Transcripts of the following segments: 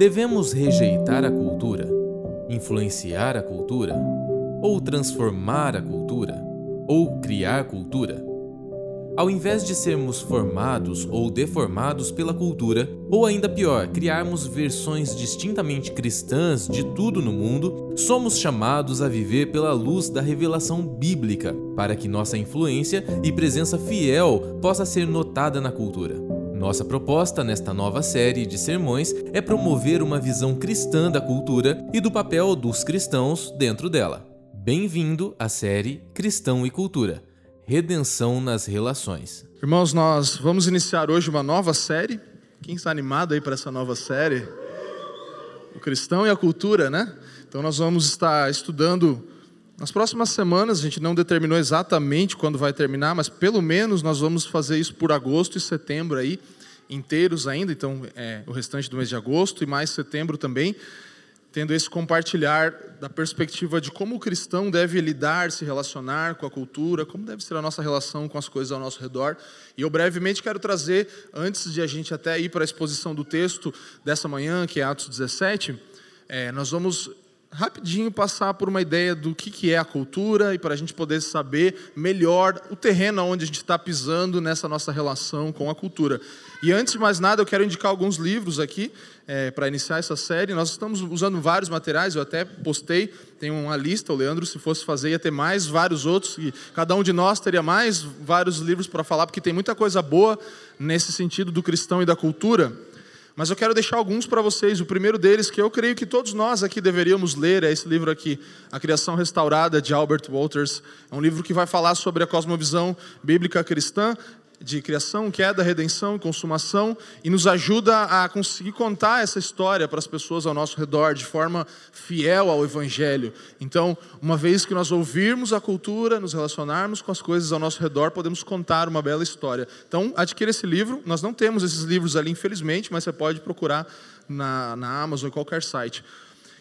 Devemos rejeitar a cultura, influenciar a cultura, ou transformar a cultura, ou criar cultura? Ao invés de sermos formados ou deformados pela cultura, ou ainda pior, criarmos versões distintamente cristãs de tudo no mundo, somos chamados a viver pela luz da revelação bíblica, para que nossa influência e presença fiel possa ser notada na cultura. Nossa proposta nesta nova série de sermões é promover uma visão cristã da cultura e do papel dos cristãos dentro dela. Bem-vindo à série Cristão e Cultura Redenção nas Relações. Irmãos, nós vamos iniciar hoje uma nova série. Quem está animado aí para essa nova série? O cristão e a cultura, né? Então nós vamos estar estudando nas próximas semanas, a gente não determinou exatamente quando vai terminar, mas pelo menos nós vamos fazer isso por agosto e setembro aí, inteiros ainda, então é, o restante do mês de agosto e mais setembro também tendo esse compartilhar da perspectiva de como o cristão deve lidar, se relacionar com a cultura, como deve ser a nossa relação com as coisas ao nosso redor. E eu brevemente quero trazer, antes de a gente até ir para a exposição do texto dessa manhã, que é Atos 17, é, nós vamos rapidinho passar por uma ideia do que, que é a cultura e para a gente poder saber melhor o terreno onde a gente está pisando nessa nossa relação com a cultura. E antes de mais nada, eu quero indicar alguns livros aqui é, para iniciar essa série. Nós estamos usando vários materiais, eu até postei, tem uma lista, o Leandro, se fosse fazer, ia ter mais vários outros, e cada um de nós teria mais vários livros para falar, porque tem muita coisa boa nesse sentido do cristão e da cultura. Mas eu quero deixar alguns para vocês. O primeiro deles, que eu creio que todos nós aqui deveríamos ler, é esse livro aqui, A Criação Restaurada, de Albert Walters. É um livro que vai falar sobre a cosmovisão bíblica cristã de criação, queda, redenção e consumação, e nos ajuda a conseguir contar essa história para as pessoas ao nosso redor de forma fiel ao Evangelho. Então, uma vez que nós ouvirmos a cultura, nos relacionarmos com as coisas ao nosso redor, podemos contar uma bela história. Então, adquira esse livro. Nós não temos esses livros ali, infelizmente, mas você pode procurar na, na Amazon ou qualquer site.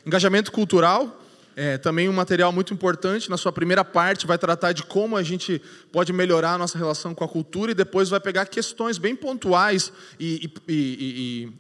Engajamento cultural é, também um material muito importante. Na sua primeira parte, vai tratar de como a gente pode melhorar a nossa relação com a cultura, e depois vai pegar questões bem pontuais e, e, e,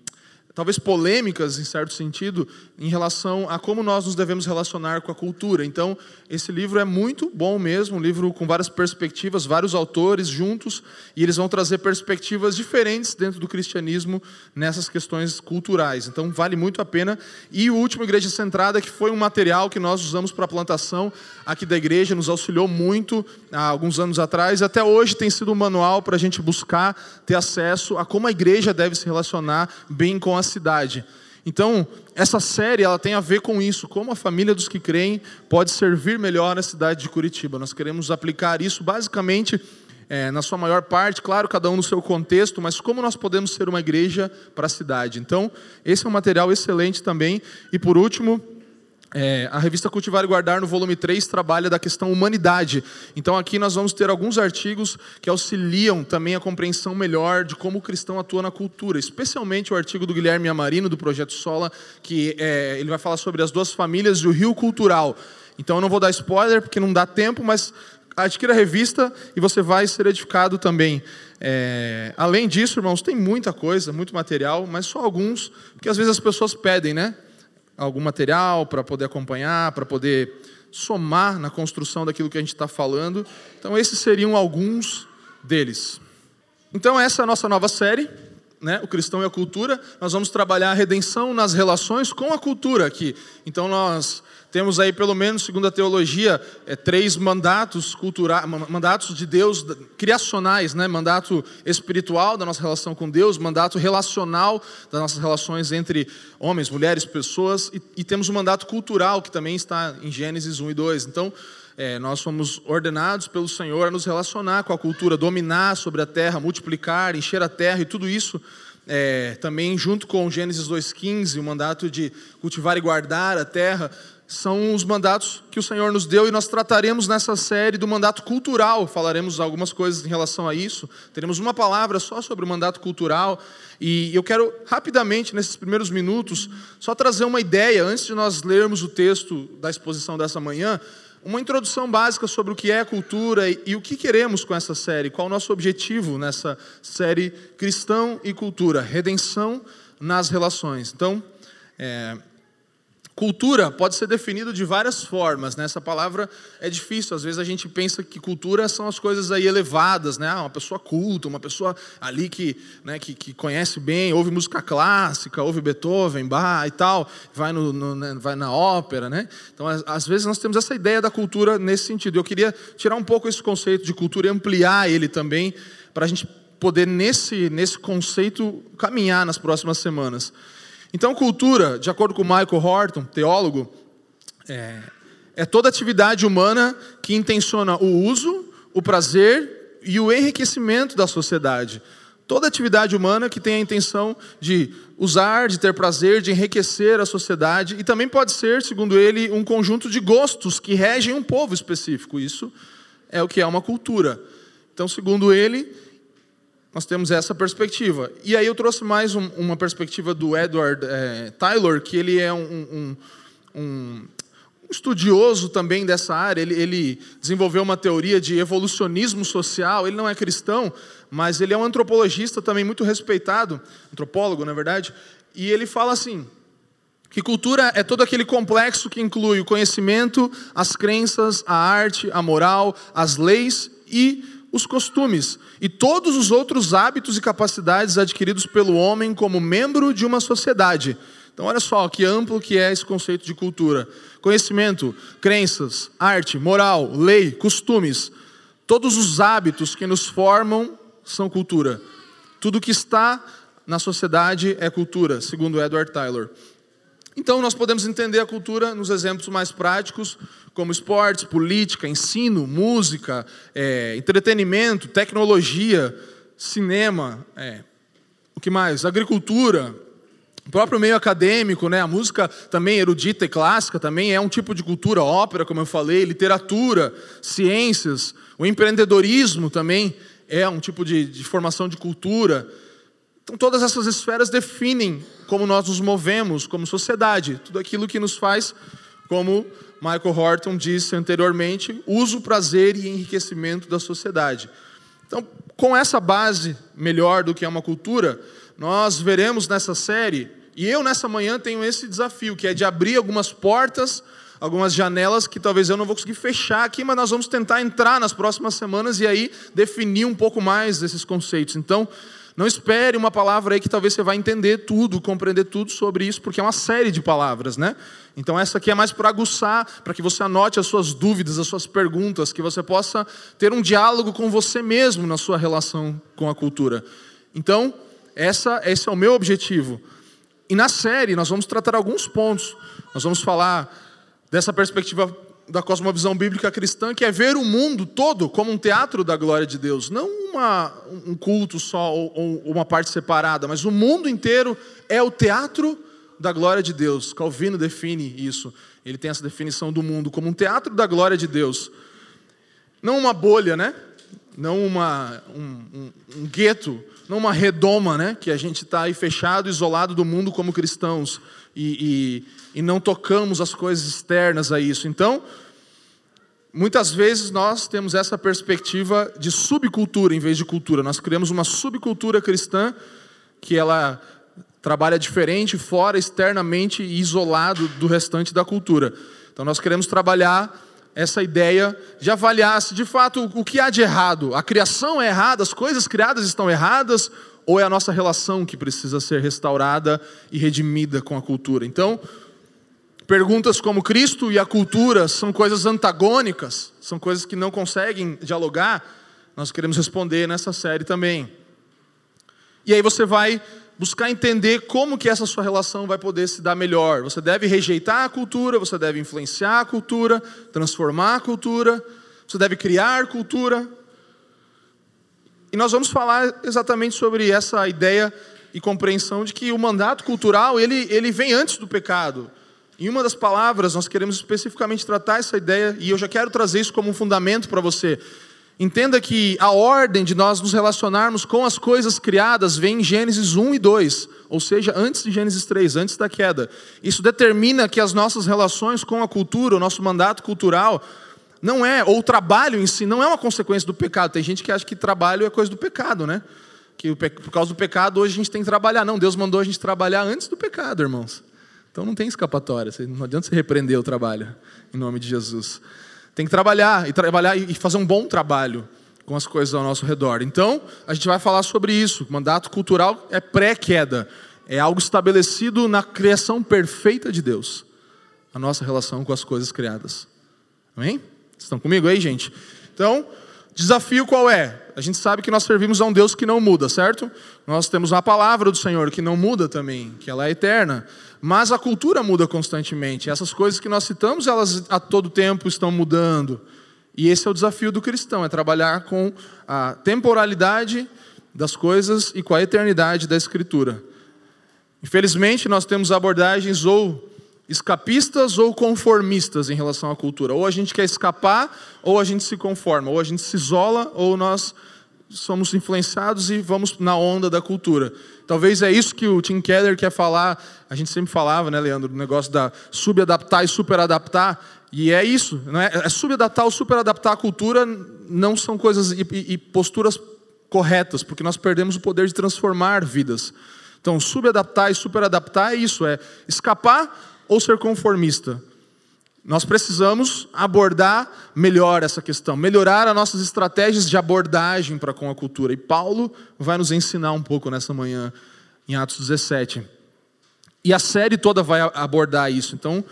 talvez polêmicas, em certo sentido, em relação a como nós nos devemos relacionar com a cultura. Então, esse livro é muito bom mesmo, um livro com várias perspectivas, vários autores juntos, e eles vão trazer perspectivas diferentes dentro do cristianismo nessas questões culturais. Então, vale muito a pena. E o último, Igreja Centrada, que foi um material que nós usamos para a plantação aqui da igreja, nos auxiliou muito há alguns anos atrás, e até hoje tem sido um manual para a gente buscar ter acesso a como a igreja deve se relacionar bem com a cidade. Então, essa série ela tem a ver com isso, como a família dos que creem pode servir melhor a cidade de Curitiba. Nós queremos aplicar isso basicamente é, na sua maior parte, claro, cada um no seu contexto, mas como nós podemos ser uma igreja para a cidade. Então, esse é um material excelente também. E por último, é, a revista Cultivar e Guardar, no volume 3, trabalha da questão humanidade. Então, aqui nós vamos ter alguns artigos que auxiliam também a compreensão melhor de como o cristão atua na cultura, especialmente o artigo do Guilherme Amarino, do Projeto Sola, que é, ele vai falar sobre as duas famílias e o rio cultural. Então, eu não vou dar spoiler, porque não dá tempo, mas adquira a revista e você vai ser edificado também. É, além disso, irmãos, tem muita coisa, muito material, mas só alguns, porque às vezes as pessoas pedem, né? Algum material para poder acompanhar, para poder somar na construção daquilo que a gente está falando. Então, esses seriam alguns deles. Então, essa é a nossa nova série, né? o cristão e a cultura. Nós vamos trabalhar a redenção nas relações com a cultura aqui. Então, nós temos aí, pelo menos, segundo a teologia, é, três mandatos culturais, mandatos de Deus criacionais, né? mandato espiritual da nossa relação com Deus, mandato relacional das nossas relações entre homens, mulheres, pessoas, e, e temos o um mandato cultural, que também está em Gênesis 1 e 2. Então, é, nós somos ordenados pelo Senhor a nos relacionar com a cultura, dominar sobre a terra, multiplicar, encher a terra e tudo isso é, também junto com Gênesis 2,15, o mandato de cultivar e guardar a terra, são os mandatos que o Senhor nos deu e nós trataremos nessa série do mandato cultural. Falaremos algumas coisas em relação a isso. Teremos uma palavra só sobre o mandato cultural e eu quero rapidamente nesses primeiros minutos só trazer uma ideia antes de nós lermos o texto da exposição dessa manhã, uma introdução básica sobre o que é cultura e, e o que queremos com essa série, qual o nosso objetivo nessa série Cristão e Cultura, redenção nas relações. Então, É, Cultura pode ser definido de várias formas, né? Essa palavra é difícil. Às vezes a gente pensa que cultura são as coisas aí elevadas, né? Ah, uma pessoa culta, uma pessoa ali que, né, que, que, conhece bem, ouve música clássica, ouve Beethoven, Bach e tal, vai, no, no né, vai na ópera, né? Então, às vezes nós temos essa ideia da cultura nesse sentido. Eu queria tirar um pouco esse conceito de cultura e ampliar ele também, para a gente poder, nesse, nesse conceito, caminhar nas próximas semanas. Então, cultura, de acordo com Michael Horton, teólogo, é, é toda atividade humana que intenciona o uso, o prazer e o enriquecimento da sociedade. Toda atividade humana que tem a intenção de usar, de ter prazer, de enriquecer a sociedade, e também pode ser, segundo ele, um conjunto de gostos que regem um povo específico. Isso é o que é uma cultura. Então, segundo ele, nós temos essa perspectiva. E aí eu trouxe mais um, uma perspectiva do Edward é, Taylor, que ele é um, um, um, estudioso também dessa área. Ele, ele desenvolveu uma teoria de evolucionismo social. Ele não é cristão, mas ele é um antropologista também muito respeitado, antropólogo, na verdade. E ele fala assim: que cultura é todo aquele complexo que inclui o conhecimento, as crenças, a arte, a moral, as leis e os costumes e todos os outros hábitos e capacidades adquiridos pelo homem como membro de uma sociedade. Então, olha só que amplo que é esse conceito de cultura: conhecimento, crenças, arte, moral, lei, costumes. Todos os hábitos que nos formam são cultura. Tudo que está na sociedade é cultura, segundo Edward Tyler. Então, nós podemos entender a cultura nos exemplos mais práticos, como esportes, política, ensino, música, é, entretenimento, tecnologia, cinema, é, o que mais? Agricultura, o próprio meio acadêmico, né? a música também erudita e clássica também é um tipo de cultura, ópera, como eu falei, literatura, ciências, o empreendedorismo também é um tipo de, de formação de cultura. Então, todas essas esferas definem como nós nos movemos como sociedade, tudo aquilo que nos faz, como Michael Horton disse anteriormente, uso, prazer e enriquecimento da sociedade. Então, com essa base melhor do que é uma cultura, nós veremos nessa série, e eu nessa manhã tenho esse desafio, que é de abrir algumas portas, algumas janelas que talvez eu não vou conseguir fechar aqui, mas nós vamos tentar entrar nas próximas semanas e aí definir um pouco mais desses conceitos. Então, não espere uma palavra aí que talvez você vai entender tudo, compreender tudo sobre isso, porque é uma série de palavras, né? Então essa aqui é mais para aguçar, para que você anote as suas dúvidas, as suas perguntas, que você possa ter um diálogo com você mesmo na sua relação com a cultura. Então, essa, esse é o meu objetivo. E na série nós vamos tratar alguns pontos. Nós vamos falar dessa perspectiva da cosmovisão bíblica cristã, que é ver o mundo todo como um teatro da glória de Deus, não uma, um culto só ou, ou uma parte separada, mas o mundo inteiro é o teatro da glória de Deus. Calvino define isso. Ele tem essa definição do mundo como um teatro da glória de Deus. Não uma bolha, né? Não uma, um, um, um gueto, não uma redoma, né? Que a gente está aí fechado, isolado do mundo como cristãos e, e, e não tocamos as coisas externas a isso. Então, muitas vezes nós temos essa perspectiva de subcultura em vez de cultura. Nós criamos uma subcultura cristã que ela trabalha diferente, fora, externamente e isolado do restante da cultura. Então nós queremos trabalhar essa ideia de avaliar se de fato o que há de errado. A criação é errada, as coisas criadas estão erradas, ou é a nossa relação que precisa ser restaurada e redimida com a cultura? Então, perguntas como Cristo e a cultura são coisas antagônicas, são coisas que não conseguem dialogar, nós queremos responder nessa série também. E aí você vai buscar entender como que essa sua relação vai poder se dar melhor. Você deve rejeitar a cultura, você deve influenciar a cultura, transformar a cultura, você deve criar cultura, e nós vamos falar exatamente sobre essa ideia e compreensão de que o mandato cultural ele, ele vem antes do pecado. Em uma das palavras, nós queremos especificamente tratar essa ideia, e eu já quero trazer isso como um fundamento para você. Entenda que a ordem de nós nos relacionarmos com as coisas criadas vem em Gênesis 1 e 2, ou seja, antes de Gênesis 3, antes da queda. Isso determina que as nossas relações com a cultura, o nosso mandato cultural, não é, ou o trabalho em si não é uma consequência do pecado. Tem gente que acha que trabalho é coisa do pecado, né? Que por causa do pecado hoje a gente tem que trabalhar. Não, Deus mandou a gente trabalhar antes do pecado, irmãos. Então não tem escapatória, não adianta você repreender o trabalho, em nome de Jesus. Tem que trabalhar, e trabalhar e fazer um bom trabalho com as coisas ao nosso redor. Então, a gente vai falar sobre isso. O mandato cultural é pré-queda, é algo estabelecido na criação perfeita de Deus, a nossa relação com as coisas criadas. Amém? Estão comigo aí, gente? Então, desafio qual é? A gente sabe que nós servimos a um Deus que não muda, certo? Nós temos uma palavra do Senhor que não muda também, que ela é eterna. Mas a cultura muda constantemente. Essas coisas que nós citamos, elas a todo tempo estão mudando. E esse é o desafio do cristão, é trabalhar com a temporalidade das coisas e com a eternidade da Escritura. Infelizmente, nós temos abordagens ou escapistas ou conformistas em relação à cultura. Ou a gente quer escapar, ou a gente se conforma. Ou a gente se isola, ou nós somos influenciados e vamos na onda da cultura. Talvez é isso que o Tim Keller quer falar. A gente sempre falava, né, Leandro, o negócio da subadaptar e superadaptar. E é isso, não é? é subadaptar ou superadaptar a cultura não são coisas e, e, posturas corretas, porque nós perdemos o poder de transformar vidas. Então, subadaptar e superadaptar é isso, é escapar ou ser conformista. Nós precisamos abordar melhor essa questão, melhorar as nossas estratégias de abordagem para com a cultura. E Paulo vai nos ensinar um pouco nessa manhã, em Atos 17. E a série toda vai abordar isso. Então,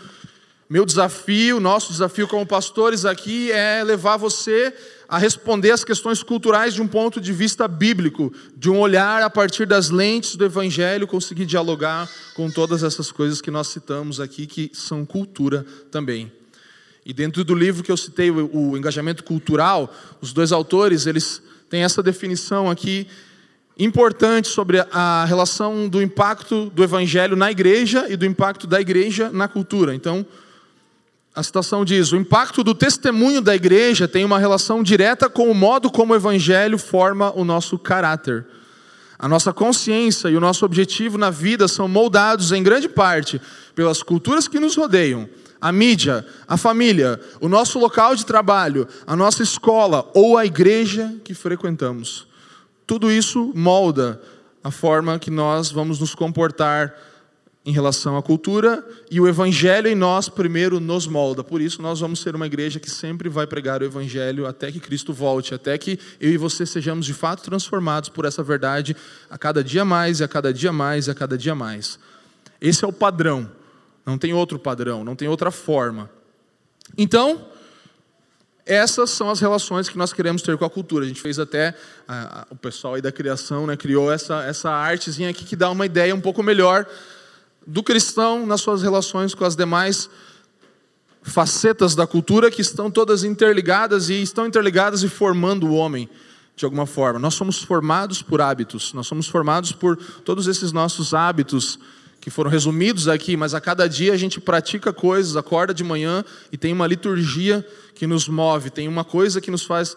meu desafio, nosso desafio como pastores aqui é levar você a responder as questões culturais de um ponto de vista bíblico, de um olhar a partir das lentes do Evangelho, conseguir dialogar com todas essas coisas que nós citamos aqui, que são cultura também. E dentro do livro que eu citei, o engajamento cultural, os dois autores eles têm essa definição aqui importante sobre a relação do impacto do Evangelho na igreja e do impacto da igreja na cultura. Então, a citação diz: o impacto do testemunho da igreja tem uma relação direta com o modo como o evangelho forma o nosso caráter. A nossa consciência e o nosso objetivo na vida são moldados em grande parte pelas culturas que nos rodeiam, a mídia, a família, o nosso local de trabalho, a nossa escola ou a igreja que frequentamos. Tudo isso molda a forma que nós vamos nos comportar em relação à cultura e o evangelho em nós primeiro nos molda. Por isso nós vamos ser uma igreja que sempre vai pregar o evangelho até que Cristo volte, até que eu e você sejamos de fato transformados por essa verdade a cada dia mais a cada dia mais a cada dia mais. Esse é o padrão. Não tem outro padrão, não tem outra forma. Então, essas são as relações que nós queremos ter com a cultura. A gente fez até, a, a, o pessoal aí da criação né, criou essa, essa artezinha aqui que dá uma ideia um pouco melhor do cristão nas suas relações com as demais facetas da cultura que estão todas interligadas e estão interligadas e formando o homem de alguma forma. Nós somos formados por hábitos, nós somos formados por todos esses nossos hábitos que foram resumidos aqui, mas a cada dia a gente pratica coisas, acorda de manhã e tem uma liturgia que nos move, tem uma coisa que nos faz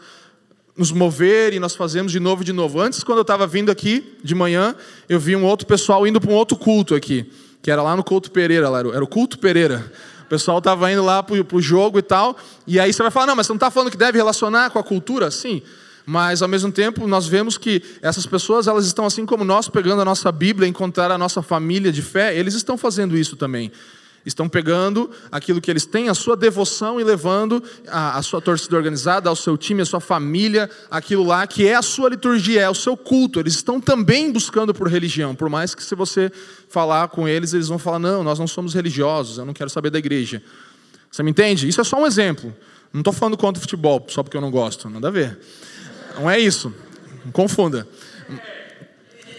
nos mover e nós fazemos de novo e de novo. Antes, quando eu estava vindo aqui de manhã, eu vi um outro pessoal indo para um outro culto aqui que era lá no Couto Pereira, lá, era o Culto Pereira. O pessoal estava indo lá para o jogo e tal, e aí você vai falar, não, mas você não está falando que deve relacionar com a cultura? Sim, mas ao mesmo tempo nós vemos que essas pessoas, elas estão assim como nós, pegando a nossa Bíblia, encontrar a nossa família de fé, eles estão fazendo isso também. Estão pegando aquilo que eles têm, a sua devoção e levando a, a, sua torcida organizada, ao seu time, a sua família, aquilo lá que é a sua liturgia, é o seu culto. Eles estão também buscando por religião, por mais que se você falar com eles, eles vão falar: não, nós não somos religiosos, eu não quero saber da igreja. Você me entende? Isso é só um exemplo. Não estou falando contra o futebol, só porque eu não gosto, nada a ver. Não é isso. Não confunda.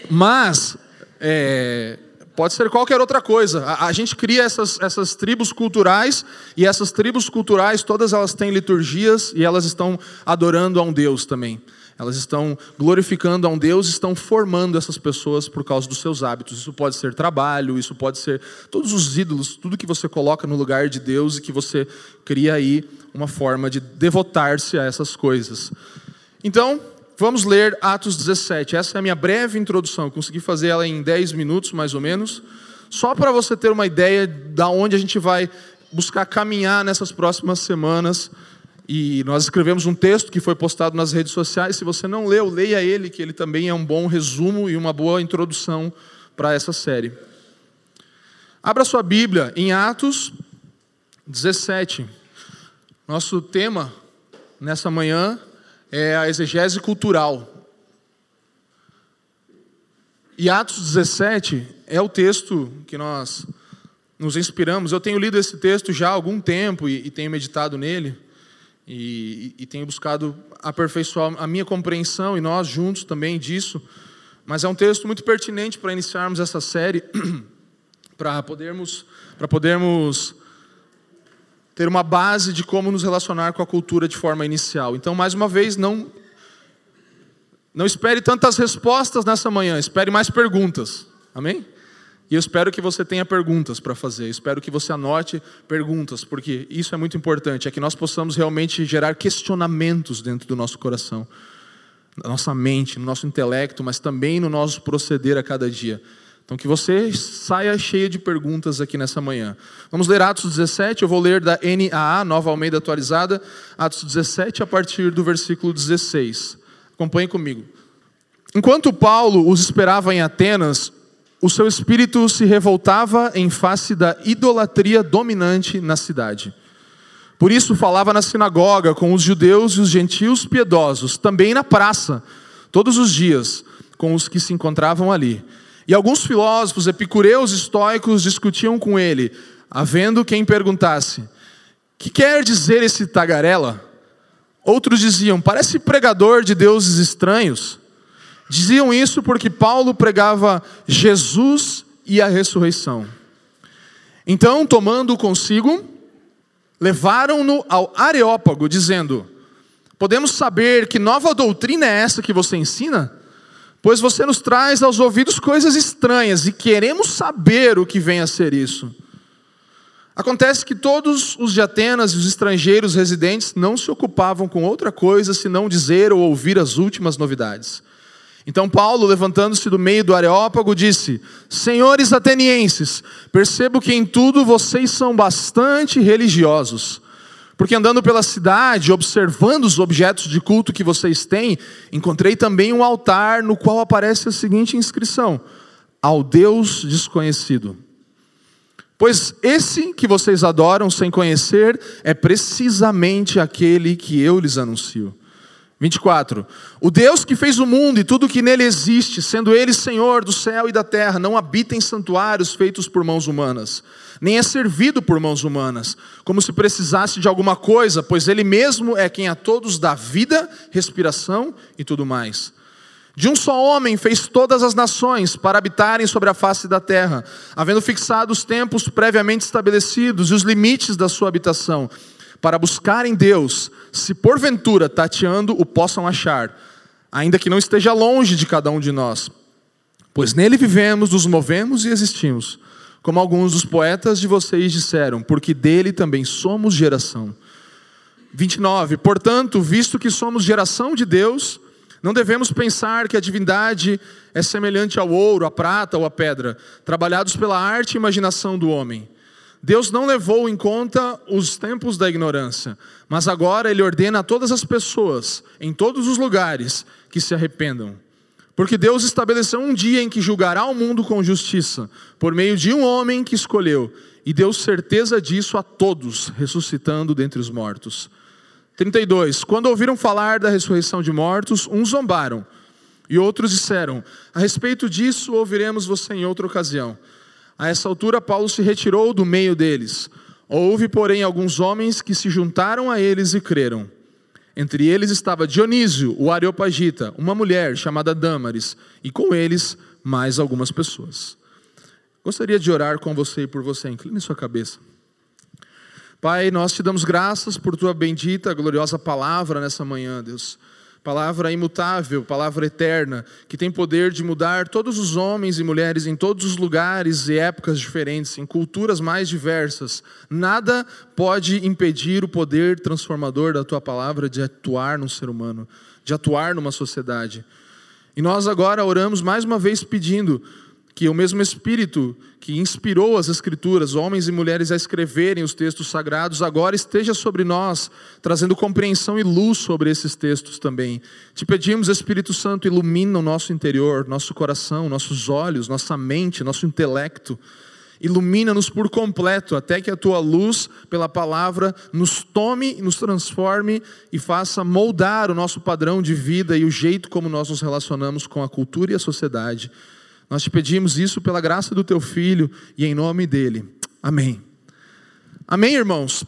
Mas, é, Pode ser qualquer outra coisa. A, a, gente cria essas, essas tribos culturais, e essas tribos culturais, todas elas têm liturgias e elas estão adorando a um Deus também. Elas estão glorificando a um Deus, estão formando essas pessoas por causa dos seus hábitos. Isso pode ser trabalho, isso pode ser todos os ídolos, tudo que você coloca no lugar de Deus e que você cria aí uma forma de devotar-se a essas coisas. Então, Vamos ler Atos 17. Essa é a minha breve introdução. Eu consegui fazer ela em 10 minutos, mais ou menos. Só para você ter uma ideia da onde a gente vai buscar caminhar nessas próximas semanas. E nós escrevemos um texto que foi postado nas redes sociais. Se você não leu, leia ele, que ele também é um bom resumo e uma boa introdução para essa série. Abra sua Bíblia em Atos 17. Nosso tema nessa manhã é a exegese cultural. E Atos 17 é o texto que nós nos inspiramos. Eu tenho lido esse texto já há algum tempo e, e tenho meditado nele. E, e, tenho buscado aperfeiçoar a minha compreensão e nós juntos também disso. Mas é um texto muito pertinente para iniciarmos essa série. para podermos, para podermos ter uma base de como nos relacionar com a cultura de forma inicial. Então, mais uma vez, não não espere tantas respostas nessa manhã, espere mais perguntas. Amém? E eu espero que você tenha perguntas para fazer, espero que você anote perguntas, porque isso é muito importante, é que nós possamos realmente gerar questionamentos dentro do nosso coração, na nossa mente, no nosso intelecto, mas também no nosso proceder a cada dia. Então, que você saia cheio de perguntas aqui nessa manhã. Vamos ler Atos 17, eu vou ler da NAA, Nova Almeida Atualizada, Atos 17, a partir do versículo 16. Acompanhe comigo. Enquanto Paulo os esperava em Atenas, o seu espírito se revoltava em face da idolatria dominante na cidade. Por isso falava na sinagoga com os judeus e os gentios piedosos, também na praça, todos os dias, com os que se encontravam ali. E alguns filósofos epicureus estoicos discutiam com ele, havendo quem perguntasse: Que quer dizer esse tagarela? Outros diziam: Parece pregador de deuses estranhos. Diziam isso porque Paulo pregava Jesus e a ressurreição. Então, tomando consigo, levaram-no ao Areópago, dizendo: Podemos saber que nova doutrina é essa que você ensina? Pois você nos traz aos ouvidos coisas estranhas e queremos saber o que vem a ser isso. Acontece que todos os de Atenas e os estrangeiros residentes não se ocupavam com outra coisa senão dizer ou ouvir as últimas novidades. Então Paulo, levantando-se do meio do Areópago, disse: Senhores atenienses, percebo que em tudo vocês são bastante religiosos. Porque andando pela cidade, observando os objetos de culto que vocês têm, encontrei também um altar no qual aparece a seguinte inscrição: Ao Deus desconhecido. Pois esse que vocês adoram sem conhecer é precisamente aquele que eu lhes anuncio. 24. O Deus que fez o mundo e tudo que nele existe, sendo ele Senhor do céu e da terra, não habita em santuários feitos por mãos humanas, nem é servido por mãos humanas, como se precisasse de alguma coisa, pois ele mesmo é quem a todos dá vida, respiração e tudo mais. De um só homem fez todas as nações para habitarem sobre a face da terra, havendo fixado os tempos previamente estabelecidos e os limites da sua habitação para buscarem Deus, se porventura tateando o possam achar, ainda que não esteja longe de cada um de nós. Pois nele vivemos, nos movemos e existimos, como alguns dos poetas de vocês disseram, porque dele também somos geração. 29. Portanto, visto que somos geração de Deus, não devemos pensar que a divindade é semelhante ao ouro, à prata ou à pedra, trabalhados pela arte e imaginação do homem. Deus não levou em conta os tempos da ignorância, mas agora Ele ordena a todas as pessoas, em todos os lugares, que se arrependam. Porque Deus estabeleceu um dia em que julgará o mundo com justiça, por meio de um homem que escolheu, e deu certeza disso a todos, ressuscitando dentre os mortos. 32. Quando ouviram falar da ressurreição de mortos, uns zombaram, e outros disseram: A respeito disso ouviremos você em outra ocasião. A essa altura, Paulo se retirou do meio deles. Houve, porém, alguns homens que se juntaram a eles e creram. Entre eles estava Dionísio, o Areopagita, uma mulher chamada Dâmaris, e com eles mais algumas pessoas. Gostaria de orar com você e por você. Incline sua cabeça. Pai, nós te damos graças por tua bendita, gloriosa palavra nessa manhã, Deus palavra imutável, palavra eterna, que tem poder de mudar todos os homens e mulheres em todos os lugares e épocas diferentes, em culturas mais diversas. Nada pode impedir o poder transformador da tua palavra de atuar no ser humano, de atuar numa sociedade. E nós agora oramos mais uma vez pedindo que o mesmo Espírito que inspirou as Escrituras, homens e mulheres, a escreverem os textos sagrados, agora esteja sobre nós, trazendo compreensão e luz sobre esses textos também. Te pedimos, Espírito Santo, ilumina o nosso interior, nosso coração, nossos olhos, nossa mente, nosso intelecto ilumina-nos por completo, até que a tua luz, pela palavra, nos tome, nos transforme e faça moldar o nosso padrão de vida e o jeito como nós nos relacionamos com a cultura e a sociedade. Nós te pedimos isso pela graça do teu filho e em nome dele. Amém. Amém, irmãos?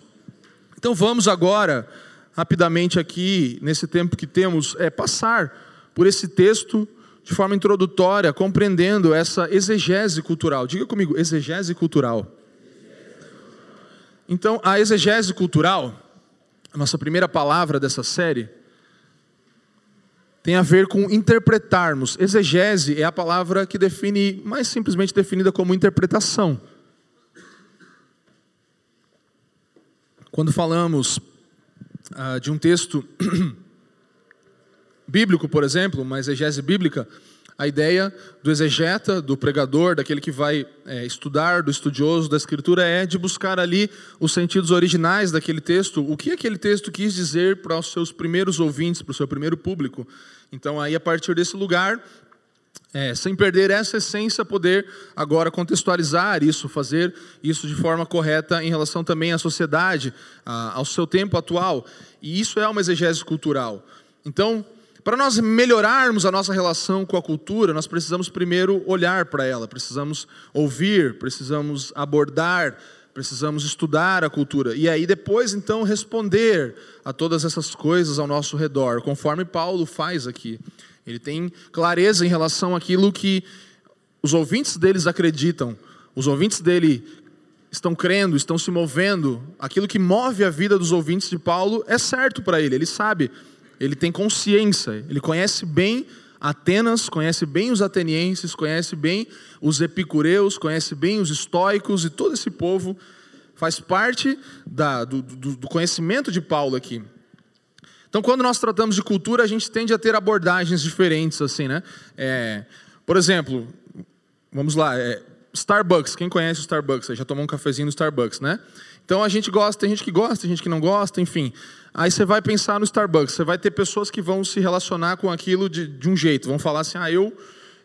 Então vamos agora, rapidamente aqui, nesse tempo que temos, é, passar por esse texto de forma introdutória, compreendendo essa exegese cultural. Diga comigo, exegese cultural. Então, a exegese cultural, a nossa primeira palavra dessa série, tem a ver com interpretarmos. Exegese é a palavra que define, mais simplesmente definida como interpretação. Quando falamos ah, de um texto bíblico, por exemplo, uma exegese bíblica, a ideia do exegeta, do pregador, daquele que vai é, estudar, do estudioso da Escritura, é de buscar ali os sentidos originais daquele texto, o que aquele texto quis dizer para os seus primeiros ouvintes, para o seu primeiro público. Então, aí, a partir desse lugar, é, sem perder essa essência, poder agora contextualizar isso, fazer isso de forma correta em relação também à sociedade, a, ao seu tempo atual. E isso é uma exegese cultural. Então, para nós melhorarmos a nossa relação com a cultura, nós precisamos primeiro olhar para ela, precisamos ouvir, precisamos abordar, precisamos estudar a cultura. E aí depois então responder a todas essas coisas ao nosso redor, conforme Paulo faz aqui. Ele tem clareza em relação àquilo que os ouvintes deles acreditam, os ouvintes dele estão crendo, estão se movendo, aquilo que move a vida dos ouvintes de Paulo é certo para ele, ele sabe ele tem consciência, ele conhece bem Atenas, conhece bem os atenienses, conhece bem os epicureus, conhece bem os estoicos e todo esse povo faz parte da, do, do, do, conhecimento de Paulo aqui. Então, quando nós tratamos de cultura, a gente tende a ter abordagens diferentes, assim, né? É, por exemplo, vamos lá, é, Starbucks. Quem conhece o Starbucks? Já tomou um cafezinho no Starbucks, né? Então a gente gosta, tem gente que gosta, tem gente que não gosta, enfim. Aí você vai pensar no Starbucks, você vai ter pessoas que vão se relacionar com aquilo de, de um jeito, vão falar assim: ah, eu,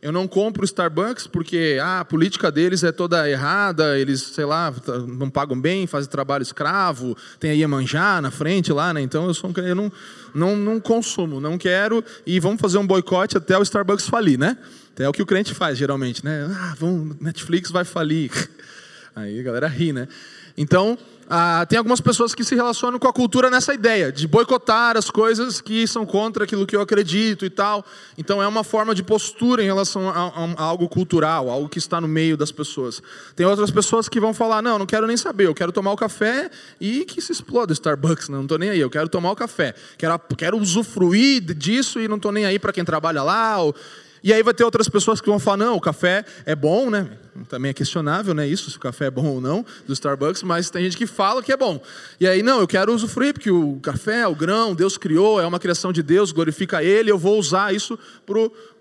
eu não compro Starbucks porque ah, a política deles é toda errada, eles, sei lá, não pagam bem, fazem trabalho escravo, tem a Iemanjá na frente lá, né? Então eu, sou, eu não, não, não consumo, não quero, e vamos fazer um boicote até o Starbucks falir, né? É o que o crente faz geralmente, né? Ah, vamos, Netflix vai falir. Aí a galera ri, né? Então, ah, tem algumas pessoas que se relacionam com a cultura nessa ideia, de boicotar as coisas que são contra aquilo que eu acredito e tal. Então, é uma forma de postura em relação a, a, a algo cultural, algo que está no meio das pessoas. Tem outras pessoas que vão falar: não, não quero nem saber, eu quero tomar o café e que se exploda o Starbucks, não estou nem aí, eu quero tomar o café, quero, quero usufruir disso e não estou nem aí para quem trabalha lá. Ou, e aí vai ter outras pessoas que vão falar, não, o café é bom, né? Também é questionável, né? Isso, se o café é bom ou não, do Starbucks, mas tem gente que fala que é bom. E aí, não, eu quero usufruir, porque o café, o grão, Deus criou, é uma criação de Deus, glorifica Ele, eu vou usar isso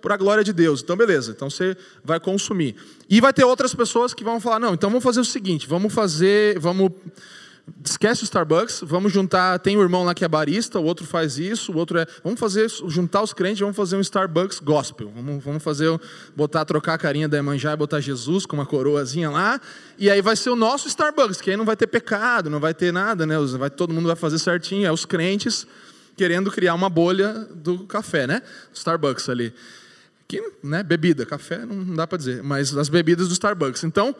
para a glória de Deus. Então, beleza, então você vai consumir. E vai ter outras pessoas que vão falar, não, então vamos fazer o seguinte, vamos fazer, vamos esquece o Starbucks, vamos juntar, tem um irmão lá que é barista, o outro faz isso, o outro é, vamos fazer, juntar os crentes, vamos fazer um Starbucks gospel, vamos, vamos fazer, botar, trocar a carinha da Emanjá e botar Jesus com uma coroazinha lá, e aí vai ser o nosso Starbucks, que aí não vai ter pecado, não vai ter nada, né, vai, todo mundo vai fazer certinho, é os crentes querendo criar uma bolha do café, né, Starbucks ali, que, né, bebida, café não dá para dizer, mas as bebidas do Starbucks, então,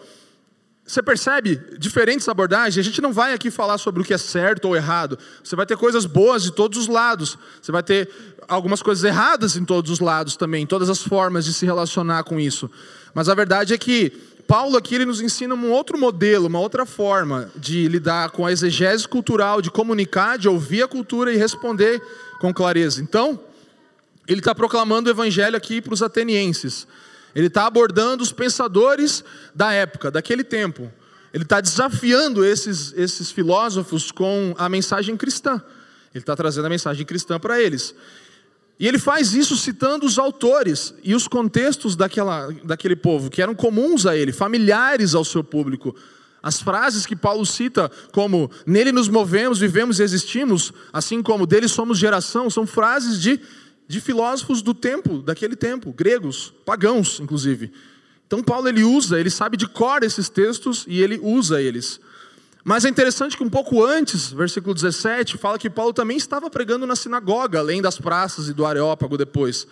você percebe diferentes abordagens? A gente não vai aqui falar sobre o que é certo ou errado. Você vai ter coisas boas de todos os lados. Você vai ter algumas coisas erradas em todos os lados também, todas as formas de se relacionar com isso. Mas a verdade é que Paulo aqui ele nos ensina um outro modelo, uma outra forma de lidar com a exegese cultural, de comunicar, de ouvir a cultura e responder com clareza. Então, ele está proclamando o evangelho aqui para os atenienses. Ele está abordando os pensadores da época, daquele tempo. Ele está desafiando esses, esses filósofos com a mensagem cristã. Ele está trazendo a mensagem cristã para eles. E ele faz isso citando os autores e os contextos daquela, daquele povo, que eram comuns a ele, familiares ao seu público. As frases que Paulo cita, como nele nos movemos, vivemos e existimos, assim como dele somos geração, são frases de de filósofos do tempo, daquele tempo, gregos, pagãos, inclusive. Então Paulo ele usa, ele sabe de cor esses textos e ele usa eles. Mas é interessante que um pouco antes, versículo 17, fala que Paulo também estava pregando na sinagoga, além das praças e do Areópago depois.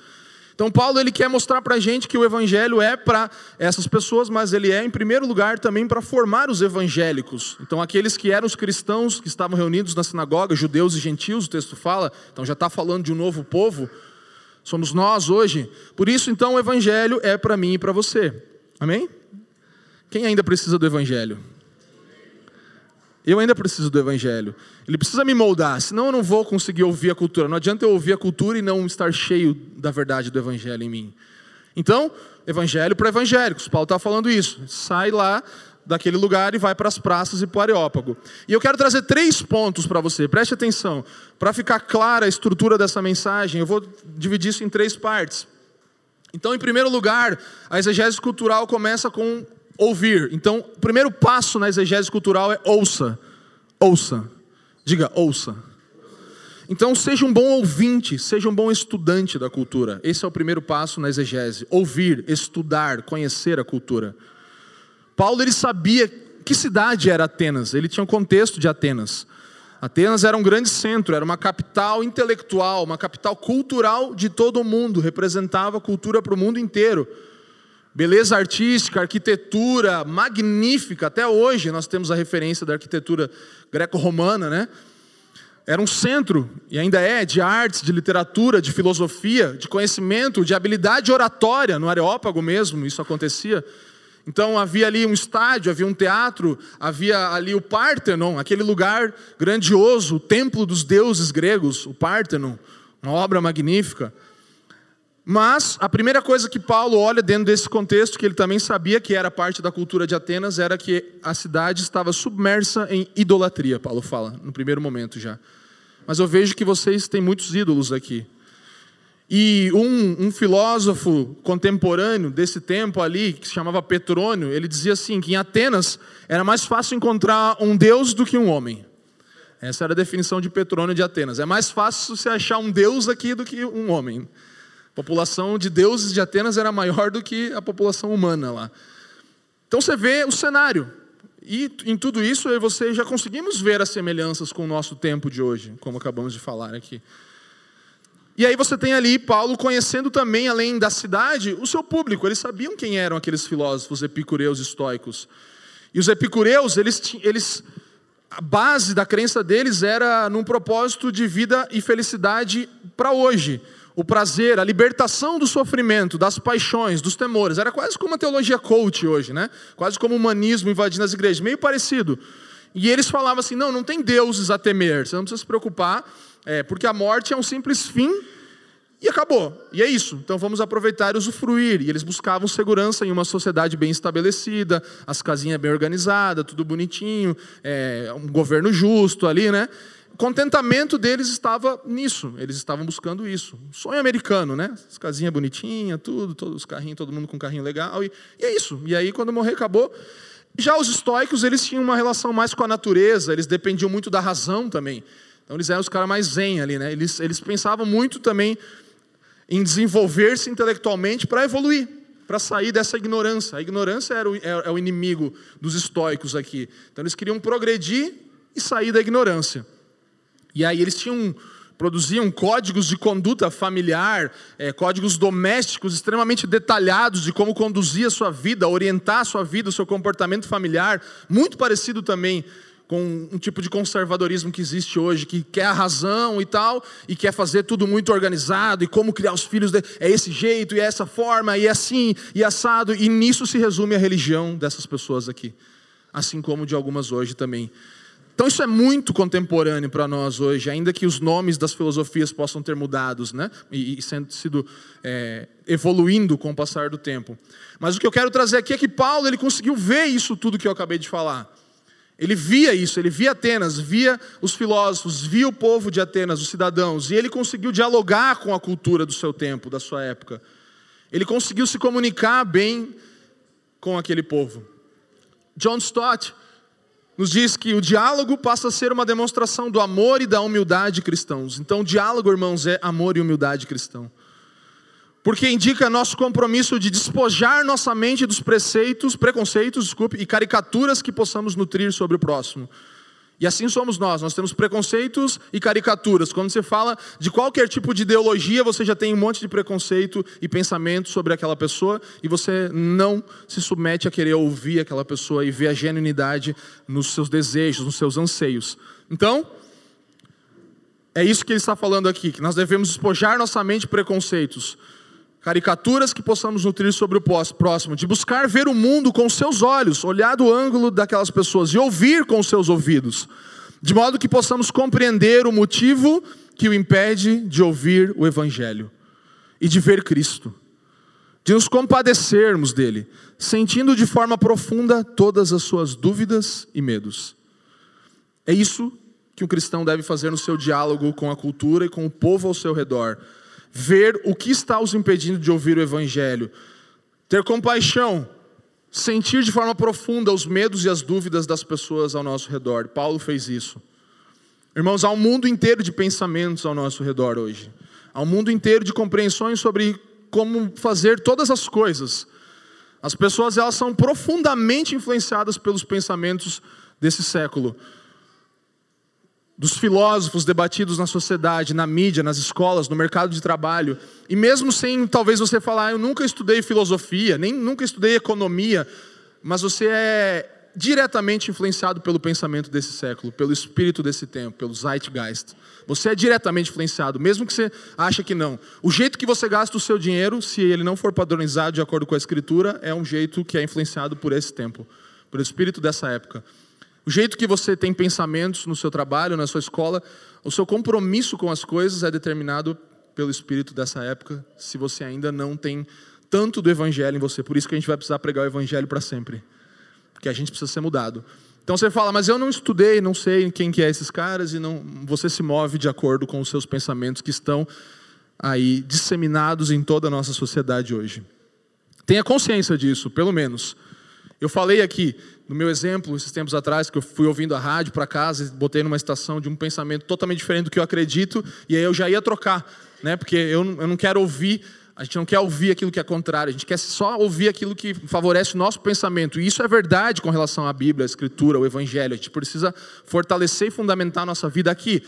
Então Paulo ele quer mostrar para a gente que o evangelho é para essas pessoas, mas ele é em primeiro lugar também para formar os evangélicos. Então aqueles que eram os cristãos que estavam reunidos na sinagoga, judeus e gentios, o texto fala. Então já está falando de um novo povo. Somos nós hoje. Por isso então o evangelho é para mim e para você. Amém? Quem ainda precisa do evangelho? Eu ainda preciso do evangelho. Ele precisa me moldar, senão eu não vou conseguir ouvir a cultura. Não adianta eu ouvir a cultura e não estar cheio da verdade do evangelho em mim. Então, evangelho para evangélicos. Paulo está falando isso. Sai lá daquele lugar e vai para as praças e para o Areópago. E eu quero trazer três pontos para você, preste atenção. Para ficar clara a estrutura dessa mensagem, eu vou dividir isso em três partes. Então, em primeiro lugar, a exegese cultural começa com ouvir. Então, o primeiro passo na exegese cultural é ouça. Ouça. Diga, ouça. Então, seja um bom ouvinte, seja um bom estudante da cultura. Esse é o primeiro passo na exegese. Ouvir, estudar, conhecer a cultura. Paulo ele sabia que cidade era Atenas, ele tinha um contexto de Atenas. Atenas era um grande centro, era uma capital intelectual, uma capital cultural de todo o mundo, representava cultura para o mundo inteiro beleza artística, arquitetura magnífica. Até hoje nós temos a referência da arquitetura greco-romana, né? Era um centro, e ainda é, de artes, de literatura, de filosofia, de conhecimento, de habilidade oratória, no Areópago mesmo, isso acontecia. Então havia ali um estádio, havia um teatro, havia ali o Partenon, aquele lugar grandioso, o templo dos deuses gregos, o Partenon, uma obra magnífica. Mas a primeira coisa que Paulo olha dentro desse contexto, que ele também sabia que era parte da cultura de Atenas, era que a cidade estava submersa em idolatria, Paulo fala, no primeiro momento já. Mas eu vejo que vocês têm muitos ídolos aqui. E um, um, filósofo contemporâneo desse tempo ali, que se chamava Petrônio, ele dizia assim: que em Atenas era mais fácil encontrar um deus do que um homem. Essa era a definição de Petrônio de Atenas. É mais fácil se achar um deus aqui do que um homem. A população de deuses de Atenas era maior do que a população humana lá. Então você vê o cenário. E em tudo isso eu e você já conseguimos ver as semelhanças com o nosso tempo de hoje, como acabamos de falar aqui. E aí você tem ali Paulo conhecendo também, além da cidade, o seu público. Eles sabiam quem eram aqueles filósofos epicureus estoicos. E os epicureus, eles, eles, a base da crença deles era num propósito de vida e felicidade para hoje o prazer, a libertação do sofrimento, das paixões, dos temores. Era quase como uma teologia coach hoje, né? Quase como o humanismo invadindo as igrejas, meio parecido. E eles falavam assim: não, não tem deuses a temer, você não precisa se preocupar, é, porque a morte é um simples fim e acabou. E é isso. Então vamos aproveitar e usufruir. E eles buscavam segurança em uma sociedade bem estabelecida, as casinhas bem organizadas, tudo bonitinho, é, um governo justo ali, né? contentamento deles estava nisso, eles estavam buscando isso. Sonho americano, né? As casinhas bonitinhas, tudo, todos os carrinhos, todo mundo com carrinho legal, e, e é isso. E aí, quando morrer, acabou. Já os estoicos, eles tinham uma relação mais com a natureza, eles dependiam muito da razão também. Então, eles eram os caras mais zen ali, né? Eles, eles pensavam muito também em desenvolver-se intelectualmente para evoluir, para sair dessa ignorância. A ignorância era o, é, é o inimigo dos estoicos aqui. Então, eles queriam progredir e sair da ignorância. E aí eles tinham produziam códigos de conduta familiar, é, códigos domésticos extremamente detalhados de como conduzir a sua vida, orientar a sua vida, o seu comportamento familiar, muito parecido também com um tipo de conservadorismo que existe hoje, que quer a razão e tal, e quer fazer tudo muito organizado, e como criar os filhos, de, é esse jeito, e é essa forma, e é assim, e assado, e nisso se resume a religião dessas pessoas aqui, assim como de algumas hoje também. Então isso é muito contemporâneo para nós hoje, ainda que os nomes das filosofias possam ter mudados, né? E, e sendo sido é, evoluindo com o passar do tempo. Mas o que eu quero trazer aqui é que Paulo ele conseguiu ver isso tudo que eu acabei de falar. Ele via isso, ele via Atenas, via os filósofos, via o povo de Atenas, os cidadãos, e ele conseguiu dialogar com a cultura do seu tempo, da sua época. Ele conseguiu se comunicar bem com aquele povo. John Stott nos diz que o diálogo passa a ser uma demonstração do amor e da humildade cristãos. Então, o diálogo, irmãos, é amor e humildade cristão. Porque indica nosso compromisso de despojar nossa mente dos preceitos, preconceitos, desculpe, e caricaturas que possamos nutrir sobre o próximo. E assim somos nós, nós temos preconceitos e caricaturas. Quando você fala de qualquer tipo de ideologia, você já tem um monte de preconceito e pensamento sobre aquela pessoa e você não se submete a querer ouvir aquela pessoa e ver a genuinidade nos seus desejos, nos seus anseios. Então, é isso que ele está falando aqui, que nós devemos despojar nossa mente de preconceitos, caricaturas que possamos nutrir sobre o próximo, de buscar ver o mundo com seus olhos, olhar do ângulo daquelas pessoas e ouvir com seus ouvidos, de modo que possamos compreender o motivo que o impede de ouvir o Evangelho e de ver Cristo, de nos compadecermos dele, sentindo de forma profunda todas as suas dúvidas e medos. É isso que um cristão deve fazer no seu diálogo com a cultura e com o povo ao seu redor ver o que está os impedindo de ouvir o Evangelho, ter compaixão, sentir de forma profunda os medos e as dúvidas das pessoas ao nosso redor. Paulo fez isso. Irmãos, há um mundo inteiro de pensamentos ao nosso redor hoje. Há um mundo inteiro de compreensões sobre como fazer todas as coisas. As pessoas elas são profundamente influenciadas pelos pensamentos desse século dos filósofos debatidos na sociedade, na mídia, nas escolas, no mercado de trabalho. E mesmo sem talvez você falar, eu nunca estudei filosofia, nem nunca estudei economia, mas você é diretamente influenciado pelo pensamento desse século, pelo espírito desse tempo, pelo zeitgeist. Você é diretamente influenciado, mesmo que você ache que não. O jeito que você gasta o seu dinheiro, se ele não for padronizado de acordo com a escritura, é um jeito que é influenciado por esse tempo, pelo espírito dessa época. O jeito que você tem pensamentos no seu trabalho, na sua escola, o seu compromisso com as coisas é determinado pelo espírito dessa época, se você ainda não tem tanto do evangelho em você. Por isso que a gente vai precisar pregar o evangelho para sempre. Porque a gente precisa ser mudado. Então você fala, mas eu não estudei, não sei quem que é esses caras e não, você se move de acordo com os seus pensamentos que estão aí disseminados em toda a nossa sociedade hoje. Tenha consciência disso, pelo menos. Eu falei aqui, no meu exemplo, esses tempos atrás, que eu fui ouvindo a rádio para casa e botei numa estação de um pensamento totalmente diferente do que eu acredito, e aí eu já ia trocar, né? porque eu, eu não quero ouvir, a gente não quer ouvir aquilo que é contrário, a gente quer só ouvir aquilo que favorece o nosso pensamento. E isso é verdade com relação à Bíblia, a Escritura, o Evangelho. A gente precisa fortalecer e fundamentar a nossa vida aqui.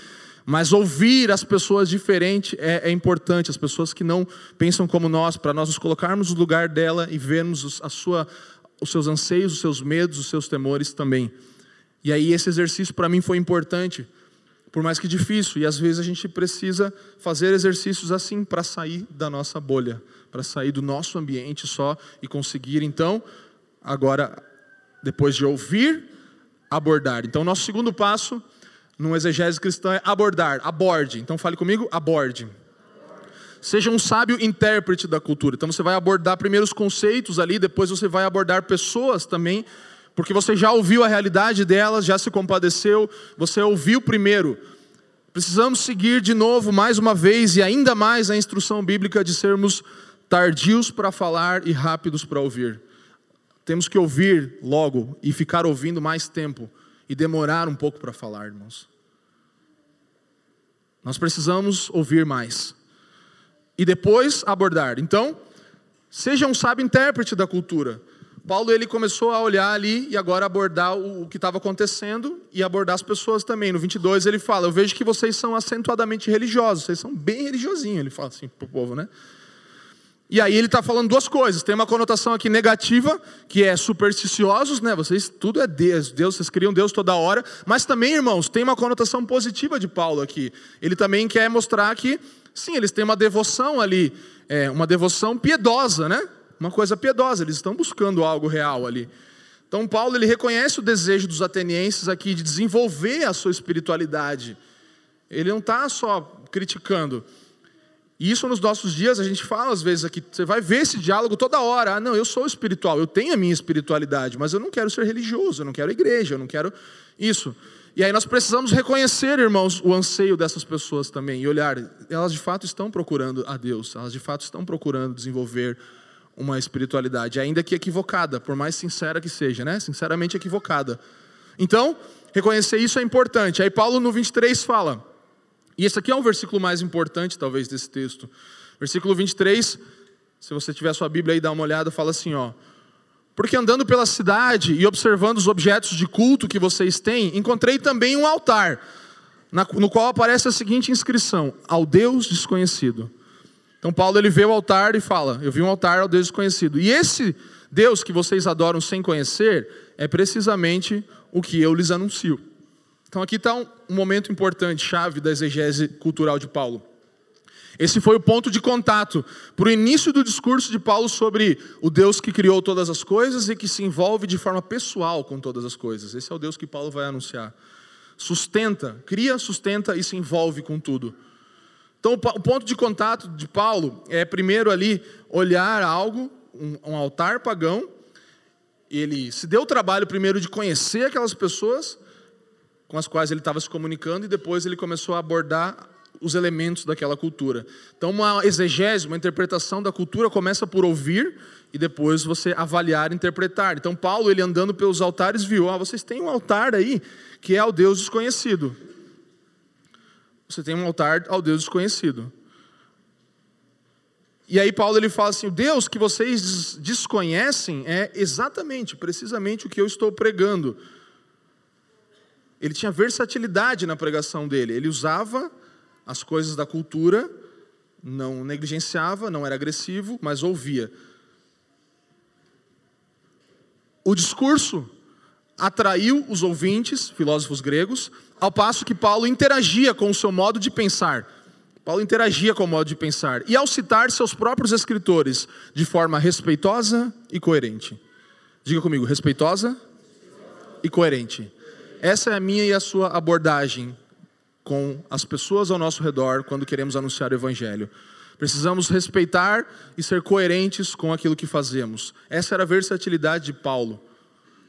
Mas ouvir as pessoas diferentes é, é, importante, as pessoas que não pensam como nós, para nós nos colocarmos no lugar dela e vermos a sua, os seus anseios, os seus medos, os seus temores também. E aí esse exercício para mim foi importante, por mais que difícil, e às vezes a gente precisa fazer exercícios assim para sair da nossa bolha, para sair do nosso ambiente só e conseguir então agora depois de ouvir, abordar. Então nosso segundo passo no exegese cristã é abordar, aborde. Então fale comigo, aborde. Seja um sábio intérprete da cultura. Então você vai abordar primeiro os conceitos ali, depois você vai abordar pessoas também, porque você já ouviu a realidade delas, já se compadeceu, você ouviu primeiro. Precisamos seguir de novo, mais uma vez e ainda mais a instrução bíblica de sermos tardios para falar e rápidos para ouvir. Temos que ouvir logo e ficar ouvindo mais tempo e demorar um pouco para falar, irmãos. Nós precisamos ouvir mais e depois abordar. Então, seja um sábio intérprete da cultura. Paulo ele começou a olhar ali e agora abordar o, que estava acontecendo e abordar as pessoas também. No 22 ele fala: Eu vejo que vocês são acentuadamente religiosos, vocês são bem religiosinhos. Ele fala assim para o povo, né? E aí ele está falando duas coisas. Tem uma conotação aqui negativa, que é supersticiosos, né? Vocês, tudo é Deus, Deus, vocês criam Deus toda hora. Mas também, irmãos, tem uma conotação positiva de Paulo aqui. Ele também quer mostrar que Sim, eles têm uma devoção ali, é, uma devoção piedosa, né? Uma coisa piedosa, eles estão buscando algo real ali. Então Paulo ele reconhece o desejo dos atenienses aqui de desenvolver a sua espiritualidade. Ele não está só criticando. E isso nos nossos dias a gente fala às vezes aqui, você vai ver esse diálogo toda hora. Ah, não, eu sou espiritual, eu tenho a minha espiritualidade, mas eu não quero ser religioso, eu não quero igreja, eu não quero isso. E aí nós precisamos reconhecer, irmãos, o anseio dessas pessoas também e olhar, elas de fato estão procurando a Deus, elas de fato estão procurando desenvolver uma espiritualidade, ainda que equivocada, por mais sincera que seja, né? Sinceramente equivocada. Então, reconhecer isso é importante. Aí Paulo no 23 fala, e esse aqui é um versículo mais importante talvez desse texto. Versículo 23, Se você tiver sua Bíblia aí, dá uma olhada, fala assim, ó. Porque andando pela cidade e observando os objetos de culto que vocês têm, encontrei também um altar, no qual aparece a seguinte inscrição: ao Deus desconhecido. Então Paulo ele vê o altar e fala: Eu vi um altar ao Deus desconhecido. E esse Deus que vocês adoram sem conhecer é precisamente o que eu lhes anuncio. Então aqui está um, momento importante, chave da exegese cultural de Paulo. Esse foi o ponto de contato para o início do discurso de Paulo sobre o Deus que criou todas as coisas e que se envolve de forma pessoal com todas as coisas. Esse é o Deus que Paulo vai anunciar. Sustenta, cria, sustenta e se envolve com tudo. Então, o ponto de contato de Paulo é, primeiro, ali, olhar algo, um, altar pagão. Ele se deu o trabalho, primeiro, de conhecer aquelas pessoas com as quais ele estava se comunicando, e depois ele começou a abordar os elementos daquela cultura. Então, uma exegese, uma interpretação da cultura começa por ouvir e depois você avaliar interpretar. Então, Paulo, ele andando pelos altares, viu: ah, vocês têm um altar aí que é ao Deus desconhecido você tem um altar ao Deus desconhecido. E aí Paulo ele fala assim: o Deus que vocês desconhecem é exatamente, precisamente o que eu estou pregando. Ele tinha versatilidade na pregação dele. Ele usava as coisas da cultura, não negligenciava, não era agressivo, mas ouvia. O discurso atraiu os ouvintes, filósofos gregos, ao passo que Paulo interagia com o seu modo de pensar. Paulo interagia com o modo de pensar. E ao citar seus próprios escritores de forma respeitosa e coerente. Diga comigo, respeitosa e coerente. Essa é a minha e a sua abordagem com as pessoas ao nosso redor quando queremos anunciar o Evangelho. Precisamos respeitar e ser coerentes com aquilo que fazemos. Essa era a versatilidade de Paulo.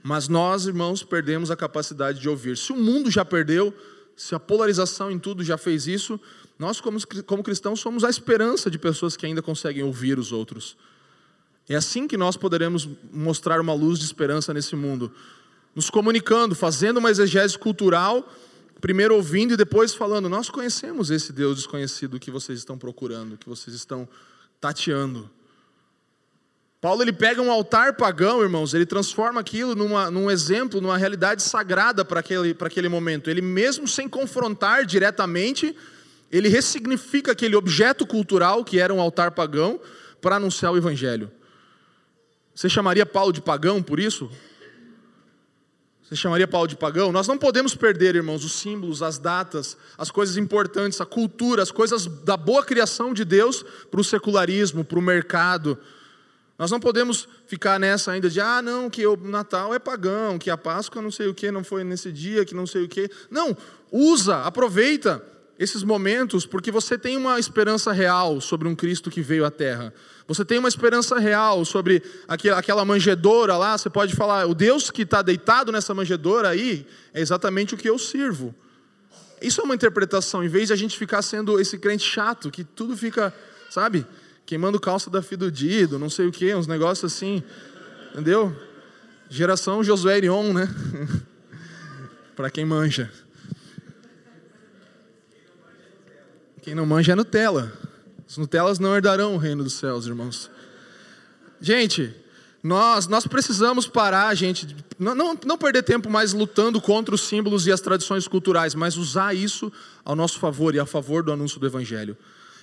Mas nós, irmãos, perdemos a capacidade de ouvir. Se o mundo já perdeu, se a polarização em tudo já fez isso, nós, como, como cristãos, somos a esperança de pessoas que ainda conseguem ouvir os outros. É assim que nós poderemos mostrar uma luz de esperança nesse mundo. Nos comunicando, fazendo uma exegese cultural, primeiro ouvindo e depois falando: Nós conhecemos esse Deus desconhecido que vocês estão procurando, que vocês estão tateando. Paulo ele pega um altar pagão, irmãos, ele transforma aquilo numa, num exemplo, numa realidade sagrada para aquele, para aquele momento. Ele, mesmo sem confrontar diretamente, ele ressignifica aquele objeto cultural que era um altar pagão para anunciar o evangelho. Você chamaria Paulo de pagão por isso? Você chamaria Paulo de pagão? Nós não podemos perder, irmãos, os símbolos, as datas, as coisas importantes, a cultura, as coisas da boa criação de Deus para o secularismo, para o mercado nós não podemos ficar nessa ainda de, ah, não, que o Natal é pagão, que a Páscoa não sei o que, não foi nesse dia, que não sei o que. Não, usa, aproveita esses momentos, porque você tem uma esperança real sobre um Cristo que veio à Terra. Você tem uma esperança real sobre aquela manjedora lá. Você pode falar, o Deus que está deitado nessa manjedora aí é exatamente o que eu sirvo. Isso é uma interpretação, em vez de a gente ficar sendo esse crente chato, que tudo fica, sabe? queimando calça da Fidudido, não sei o que, uns negócios assim, entendeu? Geração Josué Irion, né? Para quem manja. Quem não manja é Nutella. Os Nutellas não herdarão o reino dos céus, irmãos. Gente, nós, nós precisamos parar, gente, não, não, não perder tempo mais lutando contra os símbolos e as tradições culturais, mas usar isso ao nosso favor e a favor do anúncio do Evangelho.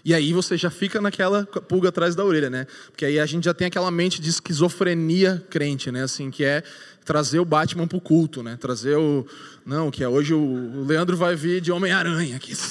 E aí você já fica naquela pulga atrás da orelha, né? Porque aí a gente já tem aquela mente de esquizofrenia crente, né? Assim, que é trazer o Batman pro culto, né? Trazer o não, que é hoje o Leandro vai vir de Homem-Aranha aqui.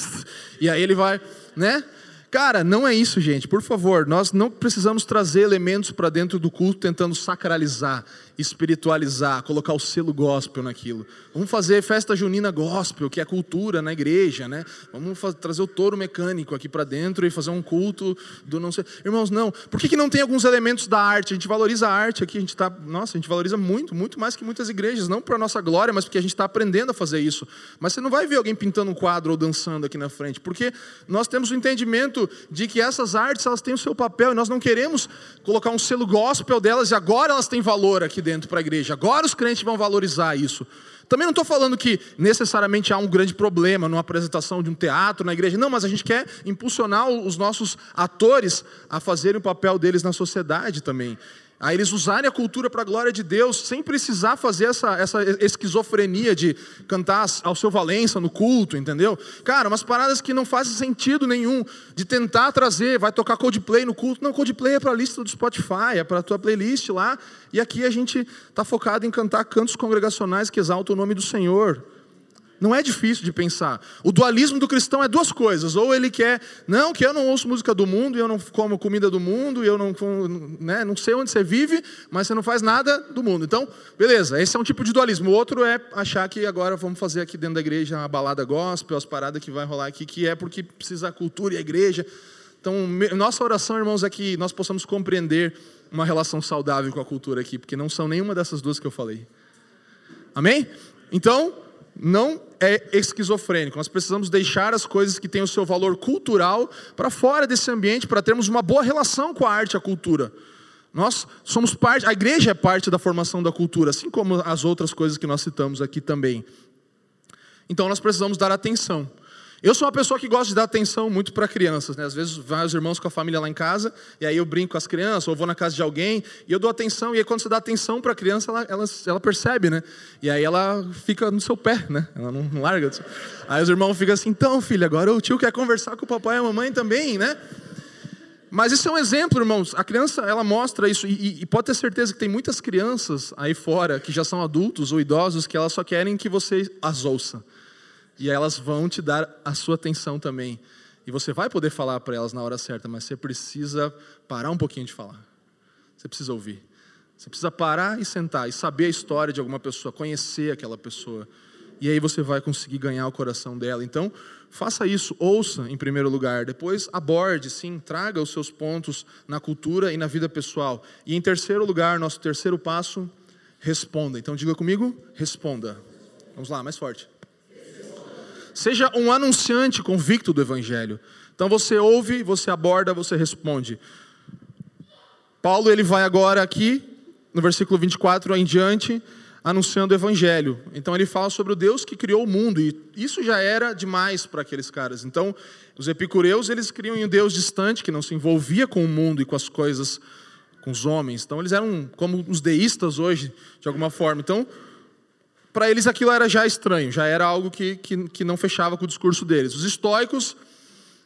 E aí ele vai, né? Cara, não é isso, gente. Por favor, nós não precisamos trazer elementos para dentro do culto tentando sacralizar espiritualizar, colocar o selo gospel naquilo. Vamos fazer festa junina gospel, que é cultura na igreja, né? Vamos fazer, trazer o touro mecânico aqui para dentro e fazer um culto do não sei. Irmãos, não. Por que, que não tem alguns elementos da arte? A gente valoriza a arte aqui, a gente está, nossa, a gente valoriza muito, muito mais que muitas igrejas, não para nossa glória, mas porque a gente está aprendendo a fazer isso. Mas você não vai ver alguém pintando um quadro ou dançando aqui na frente, porque nós temos o entendimento de que essas artes elas têm o seu papel e nós não queremos colocar um selo gospel delas e agora elas têm valor aqui dentro para a igreja. Agora os crentes vão valorizar isso. Também não estou falando que necessariamente há um grande problema numa apresentação de um teatro na igreja. Não, mas a gente quer impulsionar os nossos atores a fazerem o papel deles na sociedade também a eles usarem a cultura para a glória de Deus, sem precisar fazer essa, essa esquizofrenia de cantar ao seu Valença no culto, entendeu? Cara, umas paradas que não fazem sentido nenhum, de tentar trazer, vai tocar Coldplay no culto. Não, Coldplay é para a lista do Spotify, é para a tua playlist lá, e aqui a gente está focado em cantar cantos congregacionais que exaltam o nome do Senhor. Não é difícil de pensar. O dualismo do cristão é duas coisas. Ou ele quer, não, que eu não ouço música do mundo, eu não como comida do mundo, eu não, né, não sei onde você vive, mas você não faz nada do mundo. Então, beleza, esse é um tipo de dualismo. O outro é achar que agora vamos fazer aqui dentro da igreja uma balada gospel, as paradas que vai rolar aqui, que é porque precisa a cultura e a igreja. Então, nossa oração, irmãos, é que nós possamos compreender uma relação saudável com a cultura aqui, porque não são nenhuma dessas duas que eu falei. Amém? Então, não é esquizofrênico. Nós precisamos deixar as coisas que têm o seu valor cultural para fora desse ambiente para termos uma boa relação com a arte e a cultura. Nós somos parte, a igreja é parte da formação da cultura, assim como as outras coisas que nós citamos aqui também. Então nós precisamos dar atenção. Eu sou uma pessoa que gosta de dar atenção muito para crianças, né? Às vezes vai os irmãos com a família lá em casa, e aí eu brinco com as crianças, ou vou na casa de alguém, e eu dou atenção, e aí quando você dá atenção para a criança, ela, ela, ela, percebe, né? E aí ela fica no seu pé, né? Ela não, não larga. Aí os irmãos ficam assim, então, filho, agora o tio quer conversar com o papai e a mamãe também, né? Mas isso é um exemplo, irmãos. A criança, ela mostra isso, e, e, pode ter certeza que tem muitas crianças aí fora que já são adultos ou idosos que elas só querem que você as ouça e elas vão te dar a sua atenção também. E você vai poder falar para elas na hora certa, mas você precisa parar um pouquinho de falar. Você precisa ouvir. Você precisa parar e sentar e saber a história de alguma pessoa, conhecer aquela pessoa. E aí você vai conseguir ganhar o coração dela. Então, faça isso, ouça em primeiro lugar, depois aborde, sim, traga os seus pontos na cultura e na vida pessoal. E em terceiro lugar, nosso terceiro passo, responda. Então diga comigo, responda. Vamos lá, mais forte. Seja um anunciante convicto do Evangelho. Então você ouve, você aborda, você responde. Paulo ele vai agora aqui, no versículo 24 em diante, anunciando o Evangelho. Então ele fala sobre o Deus que criou o mundo, e isso já era demais para aqueles caras. Então, os epicureus, eles criam um Deus distante, que não se envolvia com o mundo e com as coisas, com os homens. Então, eles eram como os deístas hoje, de alguma forma. Então, para eles aquilo era já estranho, já era algo que, que, que não fechava com o discurso deles. Os estoicos,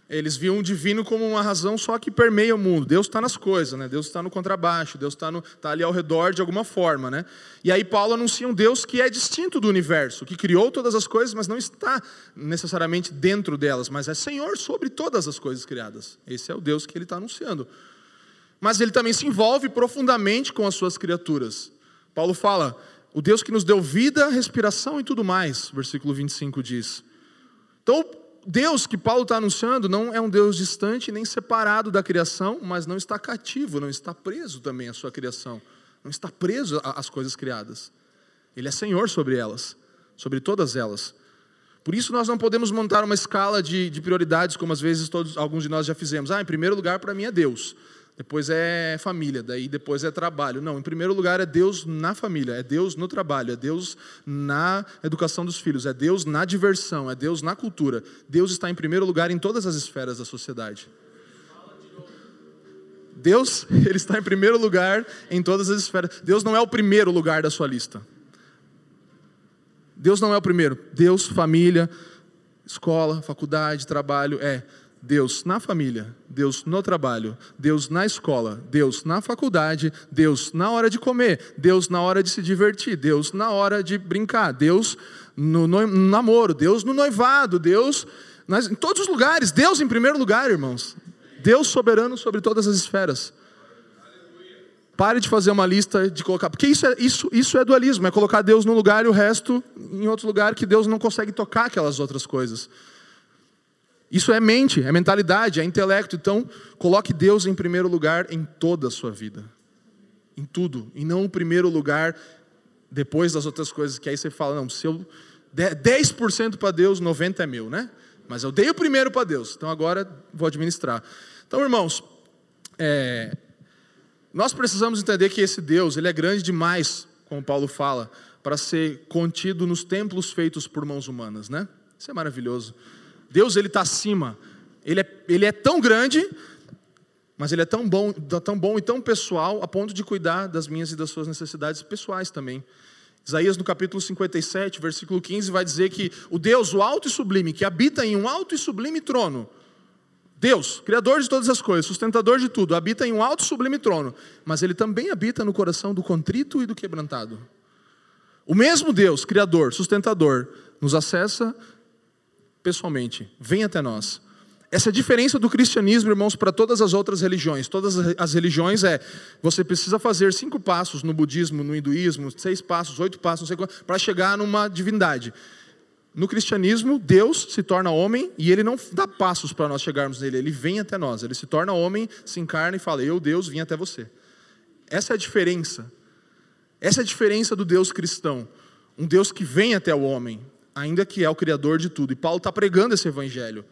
eles viam o divino como uma razão só que permeia o mundo. Deus está nas coisas, né? Deus está no contrabaixo, Deus está tá ali ao redor de alguma forma. Né? E aí Paulo anuncia um Deus que é distinto do universo, que criou todas as coisas, mas não está necessariamente dentro delas, mas é Senhor sobre todas as coisas criadas. Esse é o Deus que ele está anunciando. Mas ele também se envolve profundamente com as suas criaturas. Paulo fala: o Deus que nos deu vida, respiração e tudo mais, versículo 25 diz. Então, Deus que Paulo está anunciando não é um Deus distante nem separado da criação, mas não está cativo, não está preso também à sua criação, não está preso às coisas criadas. Ele é Senhor sobre elas, sobre todas elas. Por isso nós não podemos montar uma escala de, de prioridades, como às vezes todos, alguns de nós já fizemos. Ah, em primeiro lugar para mim é Deus depois é família, daí depois é trabalho. Não, em primeiro lugar é Deus na família, é Deus no trabalho, é Deus na educação dos filhos, é Deus na diversão, é Deus na cultura. Deus está em primeiro lugar em todas as esferas da sociedade. Deus, ele está em primeiro lugar em todas as esferas. Deus não é o primeiro lugar da sua lista. Deus não é o primeiro. Deus, família, escola, faculdade, trabalho, é. Deus na família, Deus no trabalho, Deus na escola, Deus na faculdade, Deus na hora de comer, Deus na hora de se divertir, Deus na hora de brincar, Deus no, no namoro, Deus no noivado, Deus nas, em todos os lugares, Deus em primeiro lugar, irmãos. Deus soberano sobre todas as esferas. Pare de fazer uma lista de colocar, porque isso é, isso, isso é dualismo, é colocar Deus num lugar e o resto em outro lugar que Deus não consegue tocar aquelas outras coisas. Isso é mente, é mentalidade, é intelecto. Então, coloque Deus em primeiro lugar em toda a sua vida. Em tudo. E não o primeiro lugar depois das outras coisas. Que aí você fala, não, se eu der 10% para Deus, 90% é meu, né? Mas eu dei o primeiro para Deus, então agora vou administrar. Então, irmãos, é, nós precisamos entender que esse Deus, ele é grande demais como Paulo fala, para ser contido nos templos feitos por mãos humanas, né? Isso é maravilhoso. Deus ele está acima. Ele é, ele é tão grande, mas ele é tão bom, tão bom e tão pessoal a ponto de cuidar das minhas e das suas necessidades pessoais também. Isaías no capítulo 57, versículo 15, vai dizer que o Deus, o alto e sublime, que habita em um alto e sublime trono, Deus, Criador de todas as coisas, sustentador de tudo, habita em um alto e sublime trono, mas Ele também habita no coração do contrito e do quebrantado. O mesmo Deus, Criador, sustentador, nos acessa pessoalmente, vem até nós. Essa diferença do cristianismo, irmãos, para todas as outras religiões. Todas as religiões é você precisa fazer cinco passos no budismo, no hinduísmo, seis passos, oito passos, para chegar numa divindade. No cristianismo, Deus se torna homem e ele não dá passos para nós chegarmos nele, ele vem até nós. Ele se torna homem, se encarna e fala: Eu, Deus, vim até você. Essa é a diferença. Essa é a diferença do Deus cristão. Um Deus que vem até o homem, ainda que é o Criador de tudo. E Paulo está pregando esse evangelho.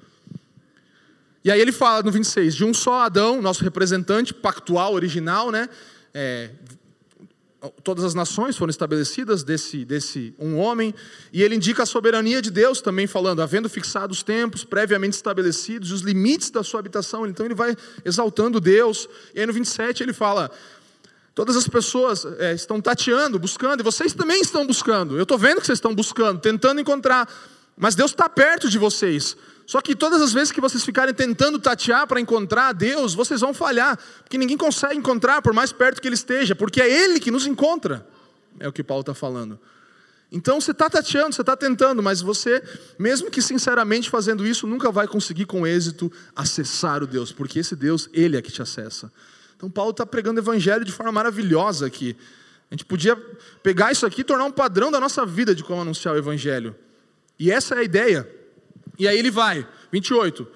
E aí ele fala no 26, de um só Adão, nosso representante pactual, original, né? É, todas as nações foram estabelecidas desse, desse um homem, e ele indica a soberania de Deus também, falando, havendo fixado os tempos previamente estabelecidos, os limites da sua habitação, então ele vai exaltando Deus, e aí no 27 ele fala, todas as pessoas é, estão tateando, buscando, e vocês também estão buscando, eu estou vendo que vocês estão buscando, tentando encontrar, mas Deus está perto de vocês, só que todas as vezes que vocês ficarem tentando tatear para encontrar Deus, vocês vão falhar, porque ninguém consegue encontrar por mais perto que Ele esteja, porque é Ele que nos encontra. É o que Paulo está falando. Então você está tateando, você está tentando, mas você, mesmo que sinceramente fazendo isso, nunca vai conseguir com êxito acessar o Deus, porque esse Deus, Ele é que te acessa. Então Paulo está pregando o evangelho de forma maravilhosa aqui. A gente podia pegar isso aqui e tornar um padrão da nossa vida de como anunciar o evangelho. E essa é a ideia. E aí ele vai, 28.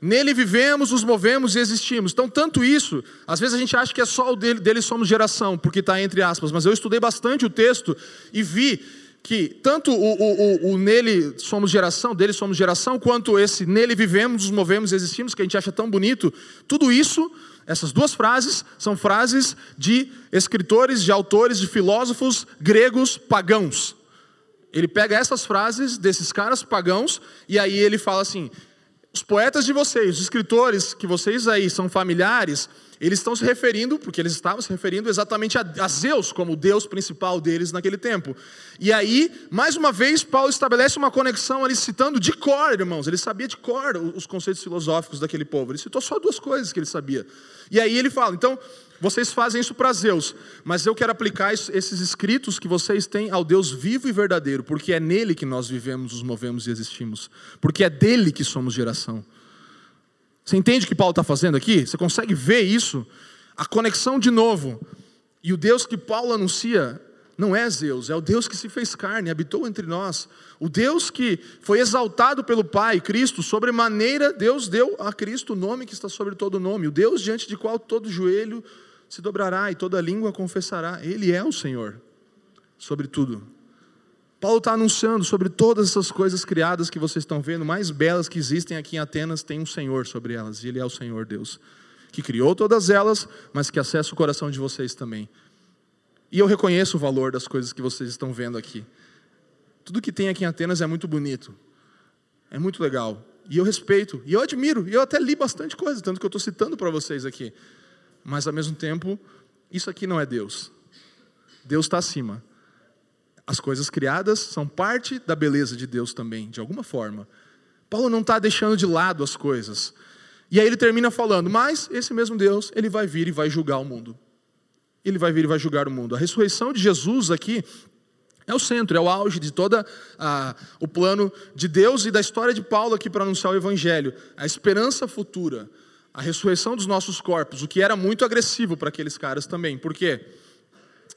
Nele vivemos, nos movemos e existimos. Então, tanto isso, às vezes a gente acha que é só o dele, dele somos geração, porque está entre aspas, mas eu estudei bastante o texto e vi que tanto o, o, o, o, nele somos geração, dele somos geração, quanto esse nele vivemos, nos movemos e existimos, que a gente acha tão bonito, tudo isso, essas duas frases, são frases de escritores, de autores, de filósofos gregos pagãos. Ele pega essas frases desses caras pagãos e aí ele fala assim: os poetas de vocês, os escritores que vocês aí são familiares, eles estão se referindo, porque eles estavam se referindo exatamente a, a Zeus como o Deus principal deles naquele tempo. E aí, mais uma vez, Paulo estabelece uma conexão ali citando de cor, irmãos. Ele sabia de cor os conceitos filosóficos daquele povo. Ele citou só duas coisas que ele sabia. E aí ele fala: então, vocês fazem isso para Zeus, mas eu quero aplicar esses escritos que vocês têm ao Deus vivo e verdadeiro, porque é nele que nós vivemos, nos movemos e existimos, porque é dele que somos geração. Você entende o que Paulo está fazendo aqui? Você consegue ver isso? A conexão de novo. E o Deus que Paulo anuncia não é Zeus, é o Deus que se fez carne, habitou entre nós. O Deus que foi exaltado pelo Pai, Cristo, sobremaneira, Deus deu a Cristo o nome que está sobre todo nome. O Deus diante de qual todo joelho se dobrará e toda língua confessará. Ele é o Senhor sobre tudo. Paulo está anunciando sobre todas essas coisas criadas que vocês estão vendo, mais belas que existem aqui em Atenas, tem um Senhor sobre elas, e Ele é o Senhor Deus, que criou todas elas, mas que acessa o coração de vocês também. E eu reconheço o valor das coisas que vocês estão vendo aqui. Tudo que tem aqui em Atenas é muito bonito, é muito legal, e eu respeito, e eu admiro, e eu até li bastante coisa, tanto que eu estou citando para vocês aqui mas ao mesmo tempo, isso aqui não é Deus. Deus está acima. As coisas criadas são parte da beleza de Deus também, de alguma forma. Paulo não está deixando de lado as coisas. E aí ele termina falando: Mas esse mesmo Deus, ele vai vir e vai julgar o mundo. Ele vai vir e vai julgar o mundo. A ressurreição de Jesus aqui é o centro, é o auge de todo o plano de Deus e da história de Paulo aqui para anunciar o Evangelho. A esperança futura a ressurreição dos nossos corpos, o que era muito agressivo para aqueles caras também, porque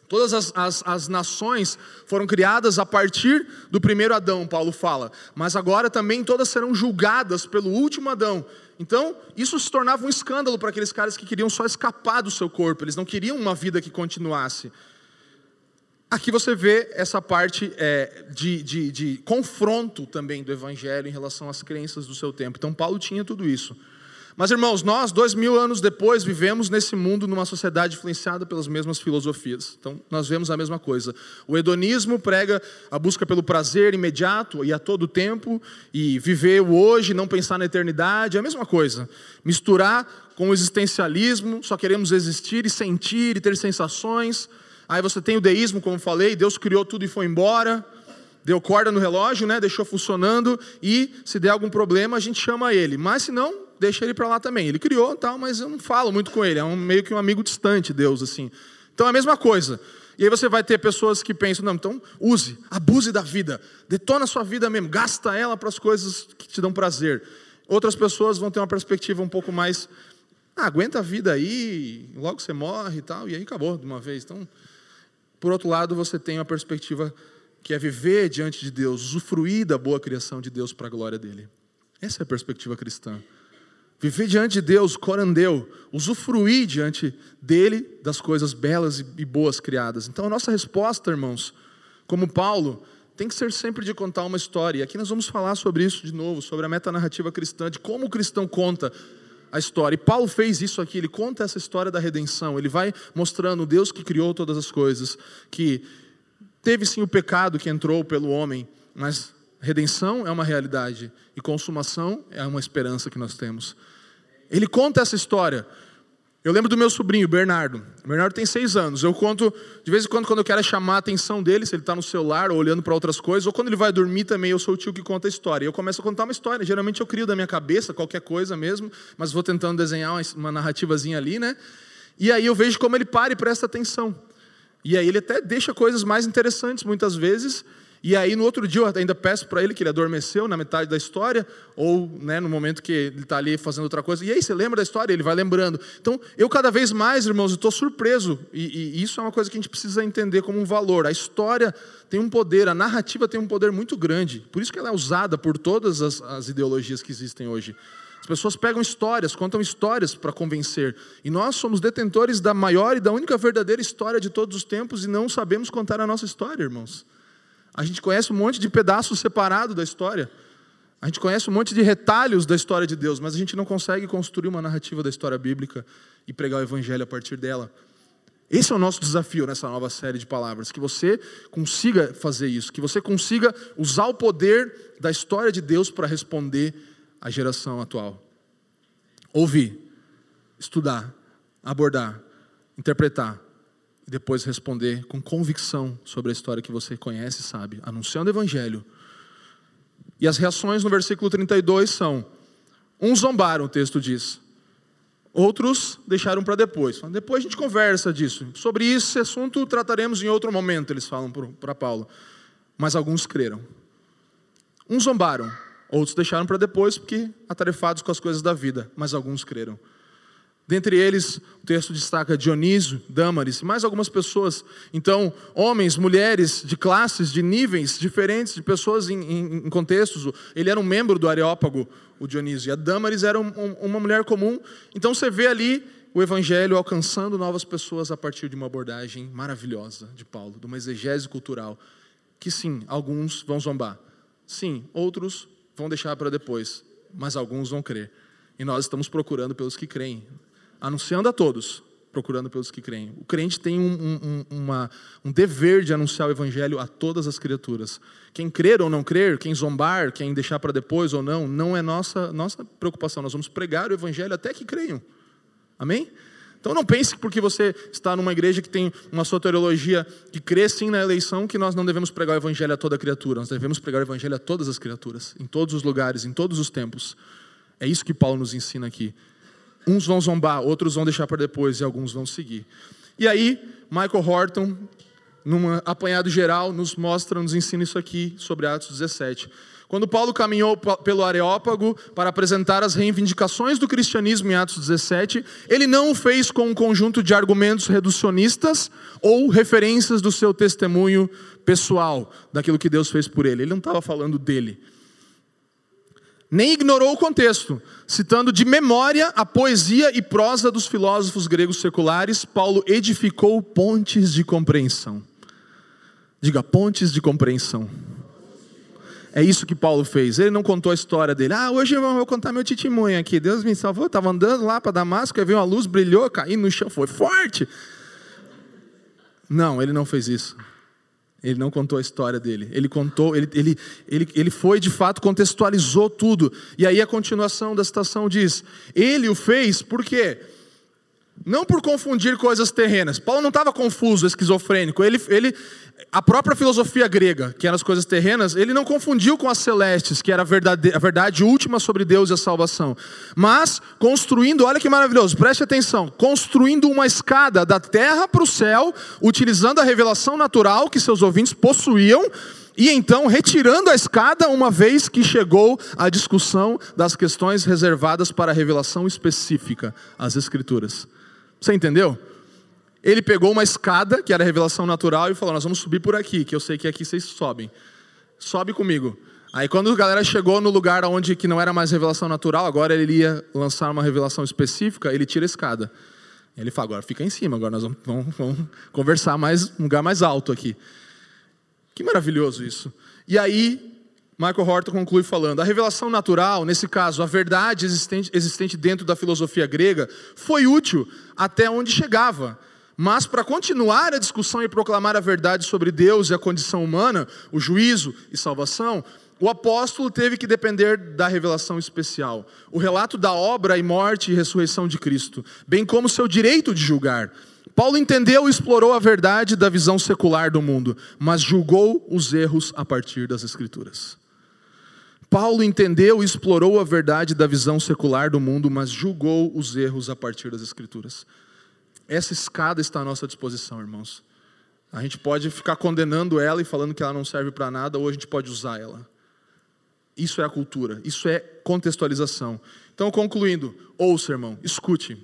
todas as, as, as, nações foram criadas a partir do primeiro Adão, Paulo fala, mas agora também todas serão julgadas pelo último Adão. Então, isso se tornava um escândalo para aqueles caras que queriam só escapar do seu corpo, eles não queriam uma vida que continuasse. Aqui você vê essa parte é, de, de, de confronto também do Evangelho em relação às crenças do seu tempo. Então, Paulo tinha tudo isso. Mas, irmãos, nós, dois mil anos depois, vivemos nesse mundo numa sociedade influenciada pelas mesmas filosofias. Então, nós vemos a mesma coisa. O hedonismo prega a busca pelo prazer imediato e a todo tempo, e viver o hoje, não pensar na eternidade, é a mesma coisa. Misturar com o existencialismo, só queremos existir e sentir e ter sensações. Aí você tem o deísmo, como falei, Deus criou tudo e foi embora deu corda no relógio, né, deixou funcionando e se der algum problema a gente chama ele. Mas se não, deixa ele para lá também. Ele criou, tal, mas eu não falo muito com ele, é um, meio que um amigo distante, Deus, assim. Então é a mesma coisa. E aí você vai ter pessoas que pensam, não, então use, abuse da vida, detona a sua vida mesmo, gasta ela para as coisas que te dão prazer. Outras pessoas vão ter uma perspectiva um pouco mais, ah, aguenta a vida aí, logo você morre e tal, e aí acabou de uma vez. Então, por outro lado, você tem uma perspectiva que é viver diante de Deus, usufruir da boa criação de Deus para a glória dele. Essa é a perspectiva cristã. Viver diante de Deus, corandeu, usufruir diante dele das coisas belas e boas criadas. Então a nossa resposta, irmãos, como Paulo, tem que ser sempre de contar uma história. E aqui nós vamos falar sobre isso de novo, sobre a metanarrativa cristã, de como o cristão conta a história. E Paulo fez isso aqui, ele conta essa história da redenção. Ele vai mostrando o Deus que criou todas as coisas, que teve sim o pecado que entrou pelo homem, mas redenção é uma realidade e consumação é uma esperança que nós temos. Ele conta essa história. Eu lembro do meu sobrinho, Bernardo. O Bernardo tem seis anos. Eu conto, de vez em quando, quando eu quero chamar a atenção dele, se ele está no celular ou olhando para outras coisas, ou quando ele vai dormir também, eu sou o tio que conta a história. Eu começo a contar uma história. Geralmente eu crio da minha cabeça qualquer coisa mesmo, mas vou tentando desenhar uma narrativazinha ali, né? E aí eu vejo como ele para e presta atenção. E aí ele até deixa coisas mais interessantes muitas vezes, e aí no outro dia eu ainda peço para ele que ele adormeceu na metade da história, ou né, no momento que ele está ali fazendo outra coisa. E aí você lembra da história? Ele vai lembrando. Então eu cada vez mais, irmãos, estou surpreso. E, e, isso é uma coisa que a gente precisa entender como um valor. A história tem um poder, a narrativa tem um poder muito grande. Por isso que ela é usada por todas as, as ideologias que existem hoje. As pessoas pegam histórias, contam histórias para convencer. E nós somos detentores da maior e da única verdadeira história de todos os tempos e não sabemos contar a nossa história, irmãos. A gente conhece um monte de pedaços separados da história. A gente conhece um monte de retalhos da história de Deus, mas a gente não consegue construir uma narrativa da história bíblica e pregar o evangelho a partir dela. Esse é o nosso desafio nessa nova série de palavras, que você consiga fazer isso, que você consiga usar o poder da história de Deus para responder à geração atual. Ouvir, estudar, abordar, interpretar, e depois responder com convicção sobre a história que você conhece e sabe, anunciando o Evangelho. E as reações no versículo 32 são: uns zombaram, o texto diz, outros deixaram para depois. Depois a gente conversa disso. Sobre esse assunto trataremos em outro momento, eles falam para Paulo. Mas alguns creram. Uns zombaram, outros deixaram para depois, porque atarefados com as coisas da vida, mas alguns creram. Dentre eles, o texto destaca Dionísio, Dâmaris, mais algumas pessoas. Então, homens, mulheres de classes, de níveis diferentes, de pessoas em, em, em contextos. Ele era um membro do Areópago, o Dionísio, e a Dâmaris era um, um, uma mulher comum. Então, você vê ali o Evangelho alcançando novas pessoas a partir de uma abordagem maravilhosa de Paulo, de uma exegese cultural. Que sim, alguns vão zombar. Sim, outros vão deixar para depois, mas alguns vão crer. E nós estamos procurando pelos que creem anunciando a todos, procurando pelos que creem. O crente tem um, um, uma, um dever de anunciar o evangelho a todas as criaturas. Quem crer ou não crer, quem zombar, quem deixar para depois ou não, não é nossa, nossa preocupação. Nós vamos pregar o evangelho até que creiam. Amém? Então não pense que porque você está numa igreja que tem uma soteriologia que crê sim na eleição, que nós não devemos pregar o evangelho a toda criatura. Nós devemos pregar o evangelho a todas as criaturas, em todos os lugares, em todos os tempos. É isso que Paulo nos ensina aqui. Uns vão zombar, outros vão deixar para depois e alguns vão seguir. E aí, Michael Horton, num apanhado geral, nos mostra, nos ensina isso aqui sobre Atos 17. Quando Paulo caminhou pelo Areópago para apresentar as reivindicações do cristianismo em Atos 17, ele não o fez com um conjunto de argumentos reducionistas ou referências do seu testemunho pessoal, daquilo que Deus fez por ele. Ele não estava falando dele nem ignorou o contexto. Citando de memória a poesia e prosa dos filósofos gregos seculares, Paulo edificou pontes de compreensão. Diga, pontes de compreensão. É isso que Paulo fez. Ele não contou a história dele. Ah, hoje eu vou contar meu testemunho aqui. Deus me salvou. Estava andando lá para Damasco, aí veio uma luz, brilhou, caí no chão, foi forte. Não, ele não fez isso. Ele não contou a história dele. Ele contou, ele, ele, ele, ele foi de fato, contextualizou tudo. E aí a continuação da citação diz: Ele o fez por quê? Não por confundir coisas terrenas. Paulo não estava confuso, esquizofrênico. Ele, ele, a própria filosofia grega, que eram as coisas terrenas, ele não confundiu com as celestes, que era a verdade, a verdade última sobre Deus e a salvação. Mas construindo, olha que maravilhoso, preste atenção, construindo uma escada da terra para o céu, utilizando a revelação natural que seus ouvintes possuíam, e então retirando a escada uma vez que chegou a discussão das questões reservadas para a revelação específica, as Escrituras. Você entendeu? Ele pegou uma escada, que era a revelação natural, e falou: Nós vamos subir por aqui, que eu sei que aqui vocês sobem. Sobe comigo. Aí quando a galera chegou no lugar onde que não era mais revelação natural, agora ele ia lançar uma revelação específica, ele tira a escada. Ele fala, agora fica em cima, agora nós vamos, vamos, vamos conversar mais um lugar mais alto aqui. Que maravilhoso isso. E aí, Michael Horton conclui falando: a revelação natural, nesse caso, a verdade existente, existente dentro da filosofia grega, foi útil até onde chegava. Mas para continuar a discussão e proclamar a verdade sobre Deus e a condição humana, o juízo e salvação, o apóstolo teve que depender da revelação especial, o relato da obra e morte e ressurreição de Cristo, bem como seu direito de julgar. Paulo entendeu e explorou a verdade da visão secular do mundo, mas julgou os erros a partir das Escrituras. Paulo entendeu e explorou a verdade da visão secular do mundo, mas julgou os erros a partir das Escrituras. Essa escada está à nossa disposição, irmãos. A gente pode ficar condenando ela e falando que ela não serve para nada, ou a gente pode usar ela. Isso é a cultura, isso é contextualização. Então, concluindo, ouça, irmão, escute.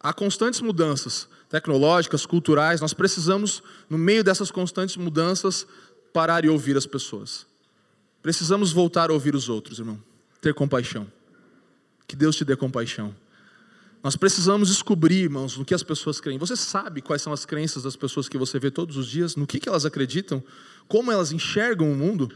Há constantes mudanças tecnológicas, culturais, nós precisamos, no meio dessas constantes mudanças, parar e ouvir as pessoas. Precisamos voltar a ouvir os outros, irmão. Ter compaixão. Que Deus te dê compaixão. Nós precisamos descobrir, irmãos, no que as pessoas creem. Você sabe quais são as crenças das pessoas que você vê todos os dias? No que, que elas acreditam? Como elas enxergam o mundo?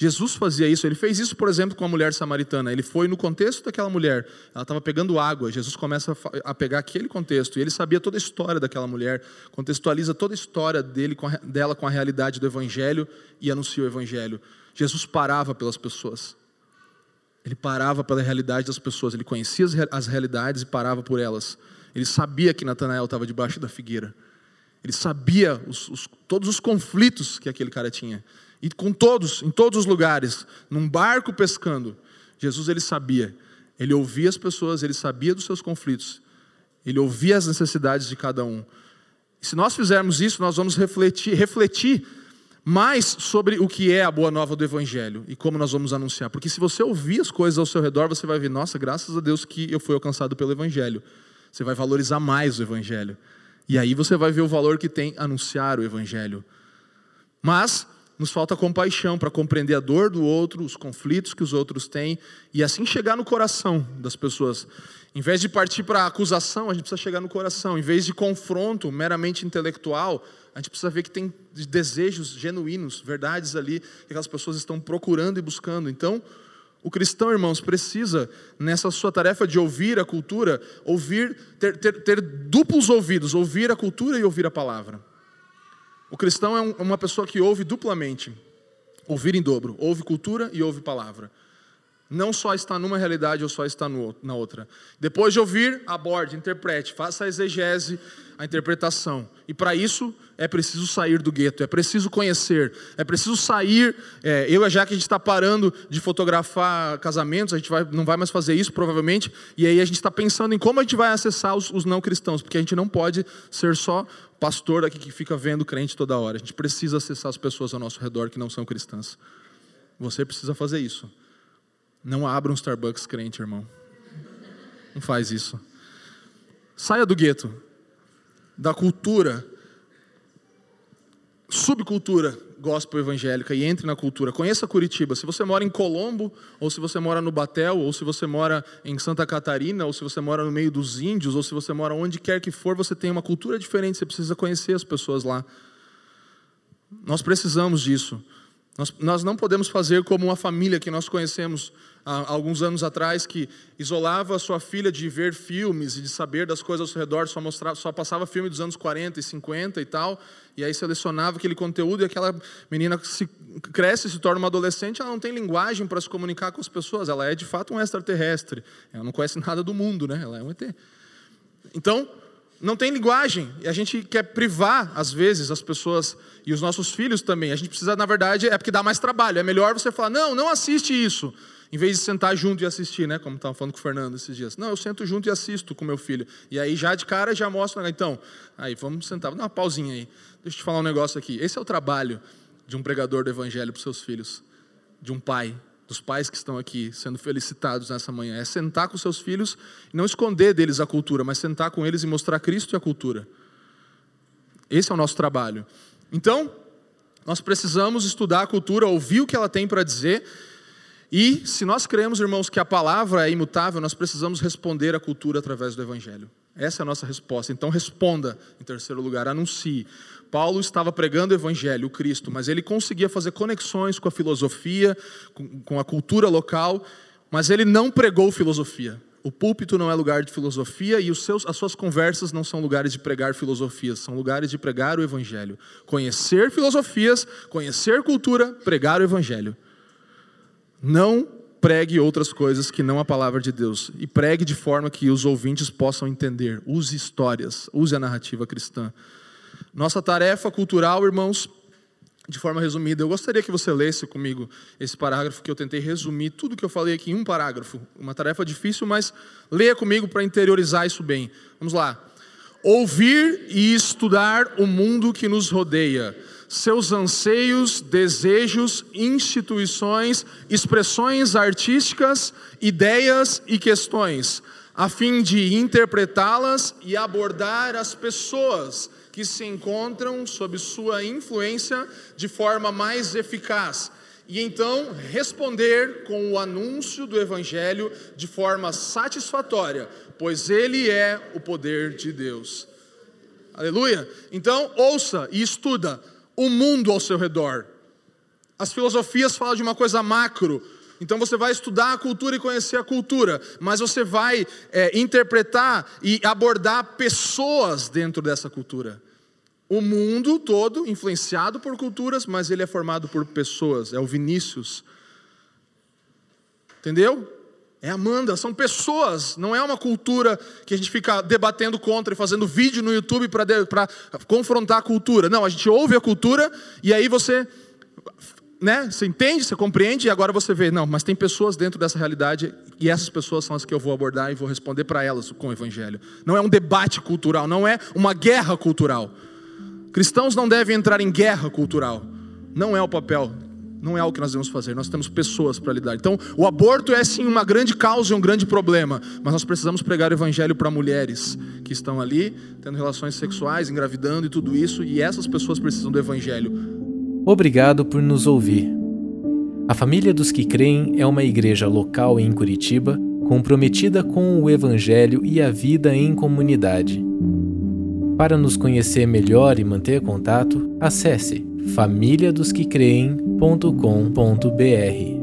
Jesus fazia isso, ele fez isso, por exemplo, com a mulher samaritana. Ele foi no contexto daquela mulher, ela estava pegando água. Jesus começa a pegar aquele contexto, e ele sabia toda a história daquela mulher, contextualiza toda a história dele, dela com a realidade do Evangelho e anuncia o Evangelho. Jesus parava pelas pessoas. Ele parava pela realidade das pessoas, ele conhecia as realidades e parava por elas. Ele sabia que Natanael estava debaixo da figueira. Ele sabia os, os, todos os conflitos que aquele cara tinha. E com todos, em todos os lugares, num barco pescando, Jesus ele sabia. Ele ouvia as pessoas, ele sabia dos seus conflitos. Ele ouvia as necessidades de cada um. E se nós fizermos isso, nós vamos refletir, refletir mais sobre o que é a boa nova do Evangelho e como nós vamos anunciar. Porque se você ouvir as coisas ao seu redor, você vai ver, nossa, graças a Deus que eu fui alcançado pelo Evangelho. Você vai valorizar mais o Evangelho. E aí você vai ver o valor que tem anunciar o Evangelho. Mas nos falta compaixão para compreender a dor do outro, os conflitos que os outros têm e assim chegar no coração das pessoas. Em vez de partir para acusação, a gente precisa chegar no coração. Em vez de confronto meramente intelectual, a gente precisa ver que tem desejos genuínos, verdades ali, que aquelas pessoas estão procurando e buscando. Então, o cristão, irmãos, precisa, nessa sua tarefa de ouvir a cultura, ouvir, ter, ter, ter duplos ouvidos, ouvir a cultura e ouvir a palavra. O cristão é uma pessoa que ouve duplamente, ouvir em dobro, ouve cultura e ouve palavra não só está numa realidade ou só está no, na outra. Depois de ouvir, aborde, interprete, faça a exegese, a interpretação. E para isso é preciso sair do gueto, é preciso conhecer, é preciso sair. É, eu e que a gente está parando de fotografar casamentos, a gente vai, não vai mais fazer isso provavelmente, e aí a gente está pensando em como a gente vai acessar os, os não cristãos, porque a gente não pode ser só pastor aqui que fica vendo crente toda hora. A gente precisa acessar as pessoas ao nosso redor que não são cristãs. Você precisa fazer isso. Não abra um Starbucks crente, irmão. Não faz isso. Saia do gueto, da cultura, subcultura gospel evangélica e entre na cultura. Conheça Curitiba. Se você mora em Colombo, ou se você mora no Batel, ou se você mora em Santa Catarina, ou se você mora no meio dos índios, ou se você mora onde quer que for, você tem uma cultura diferente. Você precisa conhecer as pessoas lá. Nós precisamos disso. Nós, nós não podemos fazer como uma família que nós conhecemos há alguns anos atrás que isolava sua filha de ver filmes e de saber das coisas ao seu redor, só, mostrava, só passava filme dos anos 40 e 50 e tal, e aí selecionava aquele conteúdo e aquela menina se cresce se torna uma adolescente, ela não tem linguagem para se comunicar com as pessoas, ela é de fato um extraterrestre, ela não conhece nada do mundo, né? ela é um ET. Então, não tem linguagem, e a gente quer privar, às vezes, as pessoas e os nossos filhos também. A gente precisa, na verdade, é porque dá mais trabalho. É melhor você falar, não, não assiste isso, em vez de sentar junto e assistir, né? Como estava falando com o Fernando esses dias. Não, eu sento junto e assisto com meu filho. E aí, já de cara, já mostro, então, aí, vamos sentar, dá uma pausinha aí. Deixa eu te falar um negócio aqui. Esse é o trabalho de um pregador do evangelho para seus filhos, de um pai dos pais que estão aqui sendo felicitados nessa manhã, é sentar com seus filhos e não esconder deles a cultura, mas sentar com eles e mostrar Cristo e a cultura. Esse é o nosso trabalho. Então, nós precisamos estudar a cultura, ouvir o que ela tem para dizer, e se nós cremos, irmãos, que a palavra é imutável, nós precisamos responder à cultura através do Evangelho. Essa é a nossa resposta. Então, responda, em terceiro lugar, anuncie. Paulo estava pregando o Evangelho, o Cristo, mas ele conseguia fazer conexões com a filosofia, com, a cultura local, mas ele não pregou filosofia. O púlpito não é lugar de filosofia e seus, as suas conversas não são lugares de pregar filosofias, são lugares de pregar o Evangelho. Conhecer filosofias, conhecer cultura, pregar o Evangelho. Não pregue outras coisas que não a palavra de Deus. E pregue de forma que os ouvintes possam entender. Use histórias, use a narrativa cristã. Nossa tarefa cultural, irmãos, de forma resumida, eu gostaria que você lesse comigo esse parágrafo que eu tentei resumir tudo que eu falei aqui em um parágrafo. Uma tarefa difícil, mas leia comigo para interiorizar isso bem. Vamos lá. Ouvir e estudar o mundo que nos rodeia, seus anseios, desejos, instituições, expressões artísticas, ideias e questões, a fim de interpretá-las e abordar as pessoas que se encontram sob sua influência de forma mais eficaz. E então responder com o anúncio do Evangelho de forma satisfatória, pois ele é o poder de Deus. Aleluia? Então, ouça e estuda o mundo ao seu redor. As filosofias falam de uma coisa macro, então você vai estudar a cultura e conhecer a cultura, mas você vai é, interpretar e abordar pessoas dentro dessa cultura. O mundo todo influenciado por culturas, mas ele é formado por pessoas. É o Vinícius. Entendeu? É Amanda, são pessoas, não é uma cultura que a gente fica debatendo contra e fazendo vídeo no YouTube para confrontar a cultura. Não, a gente ouve a cultura e aí você né, você entende, você compreende e agora você vê, não, mas tem pessoas dentro dessa realidade e essas pessoas são as que eu vou abordar e vou responder para elas com o evangelho. Não é um debate cultural, não é uma guerra cultural. Cristãos não devem entrar em guerra cultural. Não é o papel, não é o que nós devemos fazer. Nós temos pessoas para lidar. Então, o aborto é sim uma grande causa e um grande problema, mas nós precisamos pregar o evangelho para mulheres que estão ali tendo relações sexuais, engravidando e tudo isso, e essas pessoas precisam do evangelho. Obrigado por nos ouvir. A Família dos que Creem é uma igreja local em Curitiba comprometida com o Evangelho e a vida em comunidade. Para nos conhecer melhor e manter contato, acesse famíliadosquecreem.com.br.